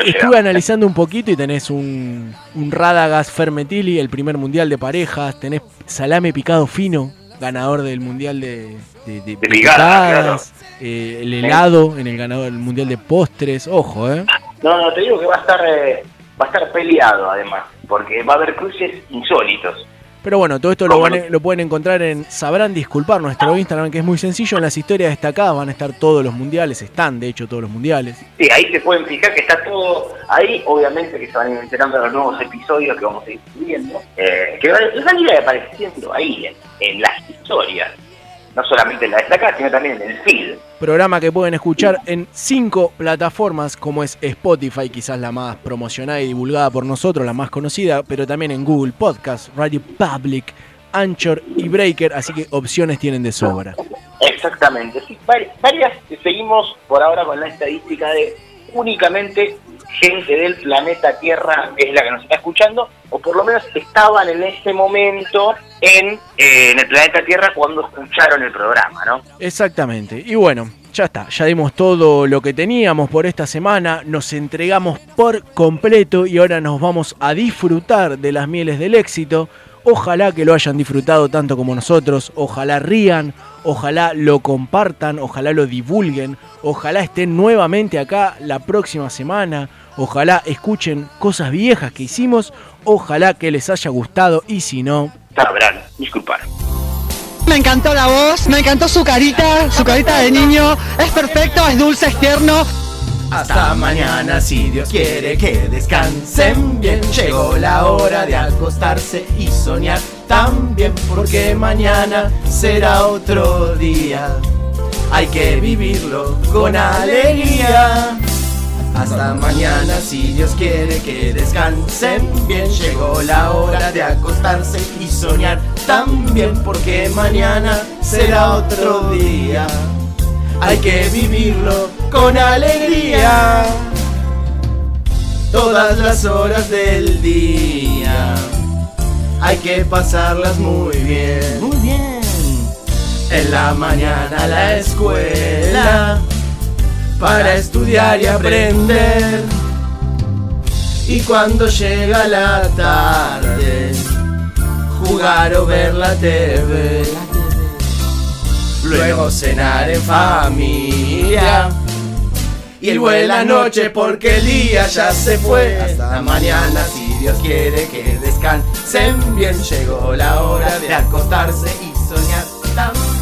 estuve, analizando un poquito y tenés un, un Radagast Fermetili, el primer mundial de parejas. Tenés Salame Picado Fino, ganador del mundial de, de. Eh, el helado en el ganador del mundial de postres. Ojo, ¿eh? No, no, te digo que va a estar eh, va a estar peleado además, porque va a haber cruces insólitos. Pero bueno, todo esto lo, ¿Cómo van lo pueden encontrar en Sabrán Disculpar, nuestro Instagram, que es muy sencillo. En las historias destacadas van a estar todos los mundiales, están de hecho todos los mundiales. Sí, ahí se pueden fijar que está todo ahí, obviamente que se van a ir enterando de los nuevos episodios que vamos a ir subiendo, eh, que van van a ir apareciendo ahí en, las historias, no solamente en la destacada, sino también en el feed. Programa que pueden escuchar en cinco plataformas, como es Spotify, quizás la más promocionada y divulgada por nosotros, la más conocida, pero también en Google Podcast, Radio Public, Anchor y Breaker, así que opciones tienen de sobra. Exactamente, sí, vari- varias seguimos por ahora con la estadística de únicamente gente del planeta Tierra es la que nos está escuchando, o por lo menos estaban en ese momento en, eh, en el planeta Tierra cuando escucharon el programa, ¿no? Exactamente. Y bueno, ya está, ya dimos todo lo que teníamos por esta semana, nos entregamos por completo y ahora nos vamos a disfrutar de las mieles del éxito. Ojalá que lo hayan disfrutado tanto como nosotros, ojalá rían, ojalá lo compartan, ojalá lo divulguen, ojalá estén nuevamente acá la próxima semana, ojalá escuchen cosas viejas que hicimos, ojalá que les haya gustado y si no, Sabrán, disculpar. Me encantó la voz, me encantó su carita, su carita de niño. Es perfecto, es dulce, es tierno. Hasta mañana si Dios quiere que descansen bien. Llegó la hora de acostarse y soñar también porque mañana será otro día. Hay que vivirlo con alegría. Hasta mañana si Dios quiere que descansen bien. Llegó la hora de acostarse y soñar también porque mañana será otro día. Hay que vivirlo con alegría. Todas las horas del día. Hay que pasarlas muy bien. Muy bien. En la mañana a la escuela. Para estudiar y aprender. Y cuando llega la tarde, jugar o ver la TV. Luego cenar en familia. Y buena noche porque el día ya se fue. Hasta mañana si Dios quiere que descansen bien. Llegó la hora de acostarse y soñar también.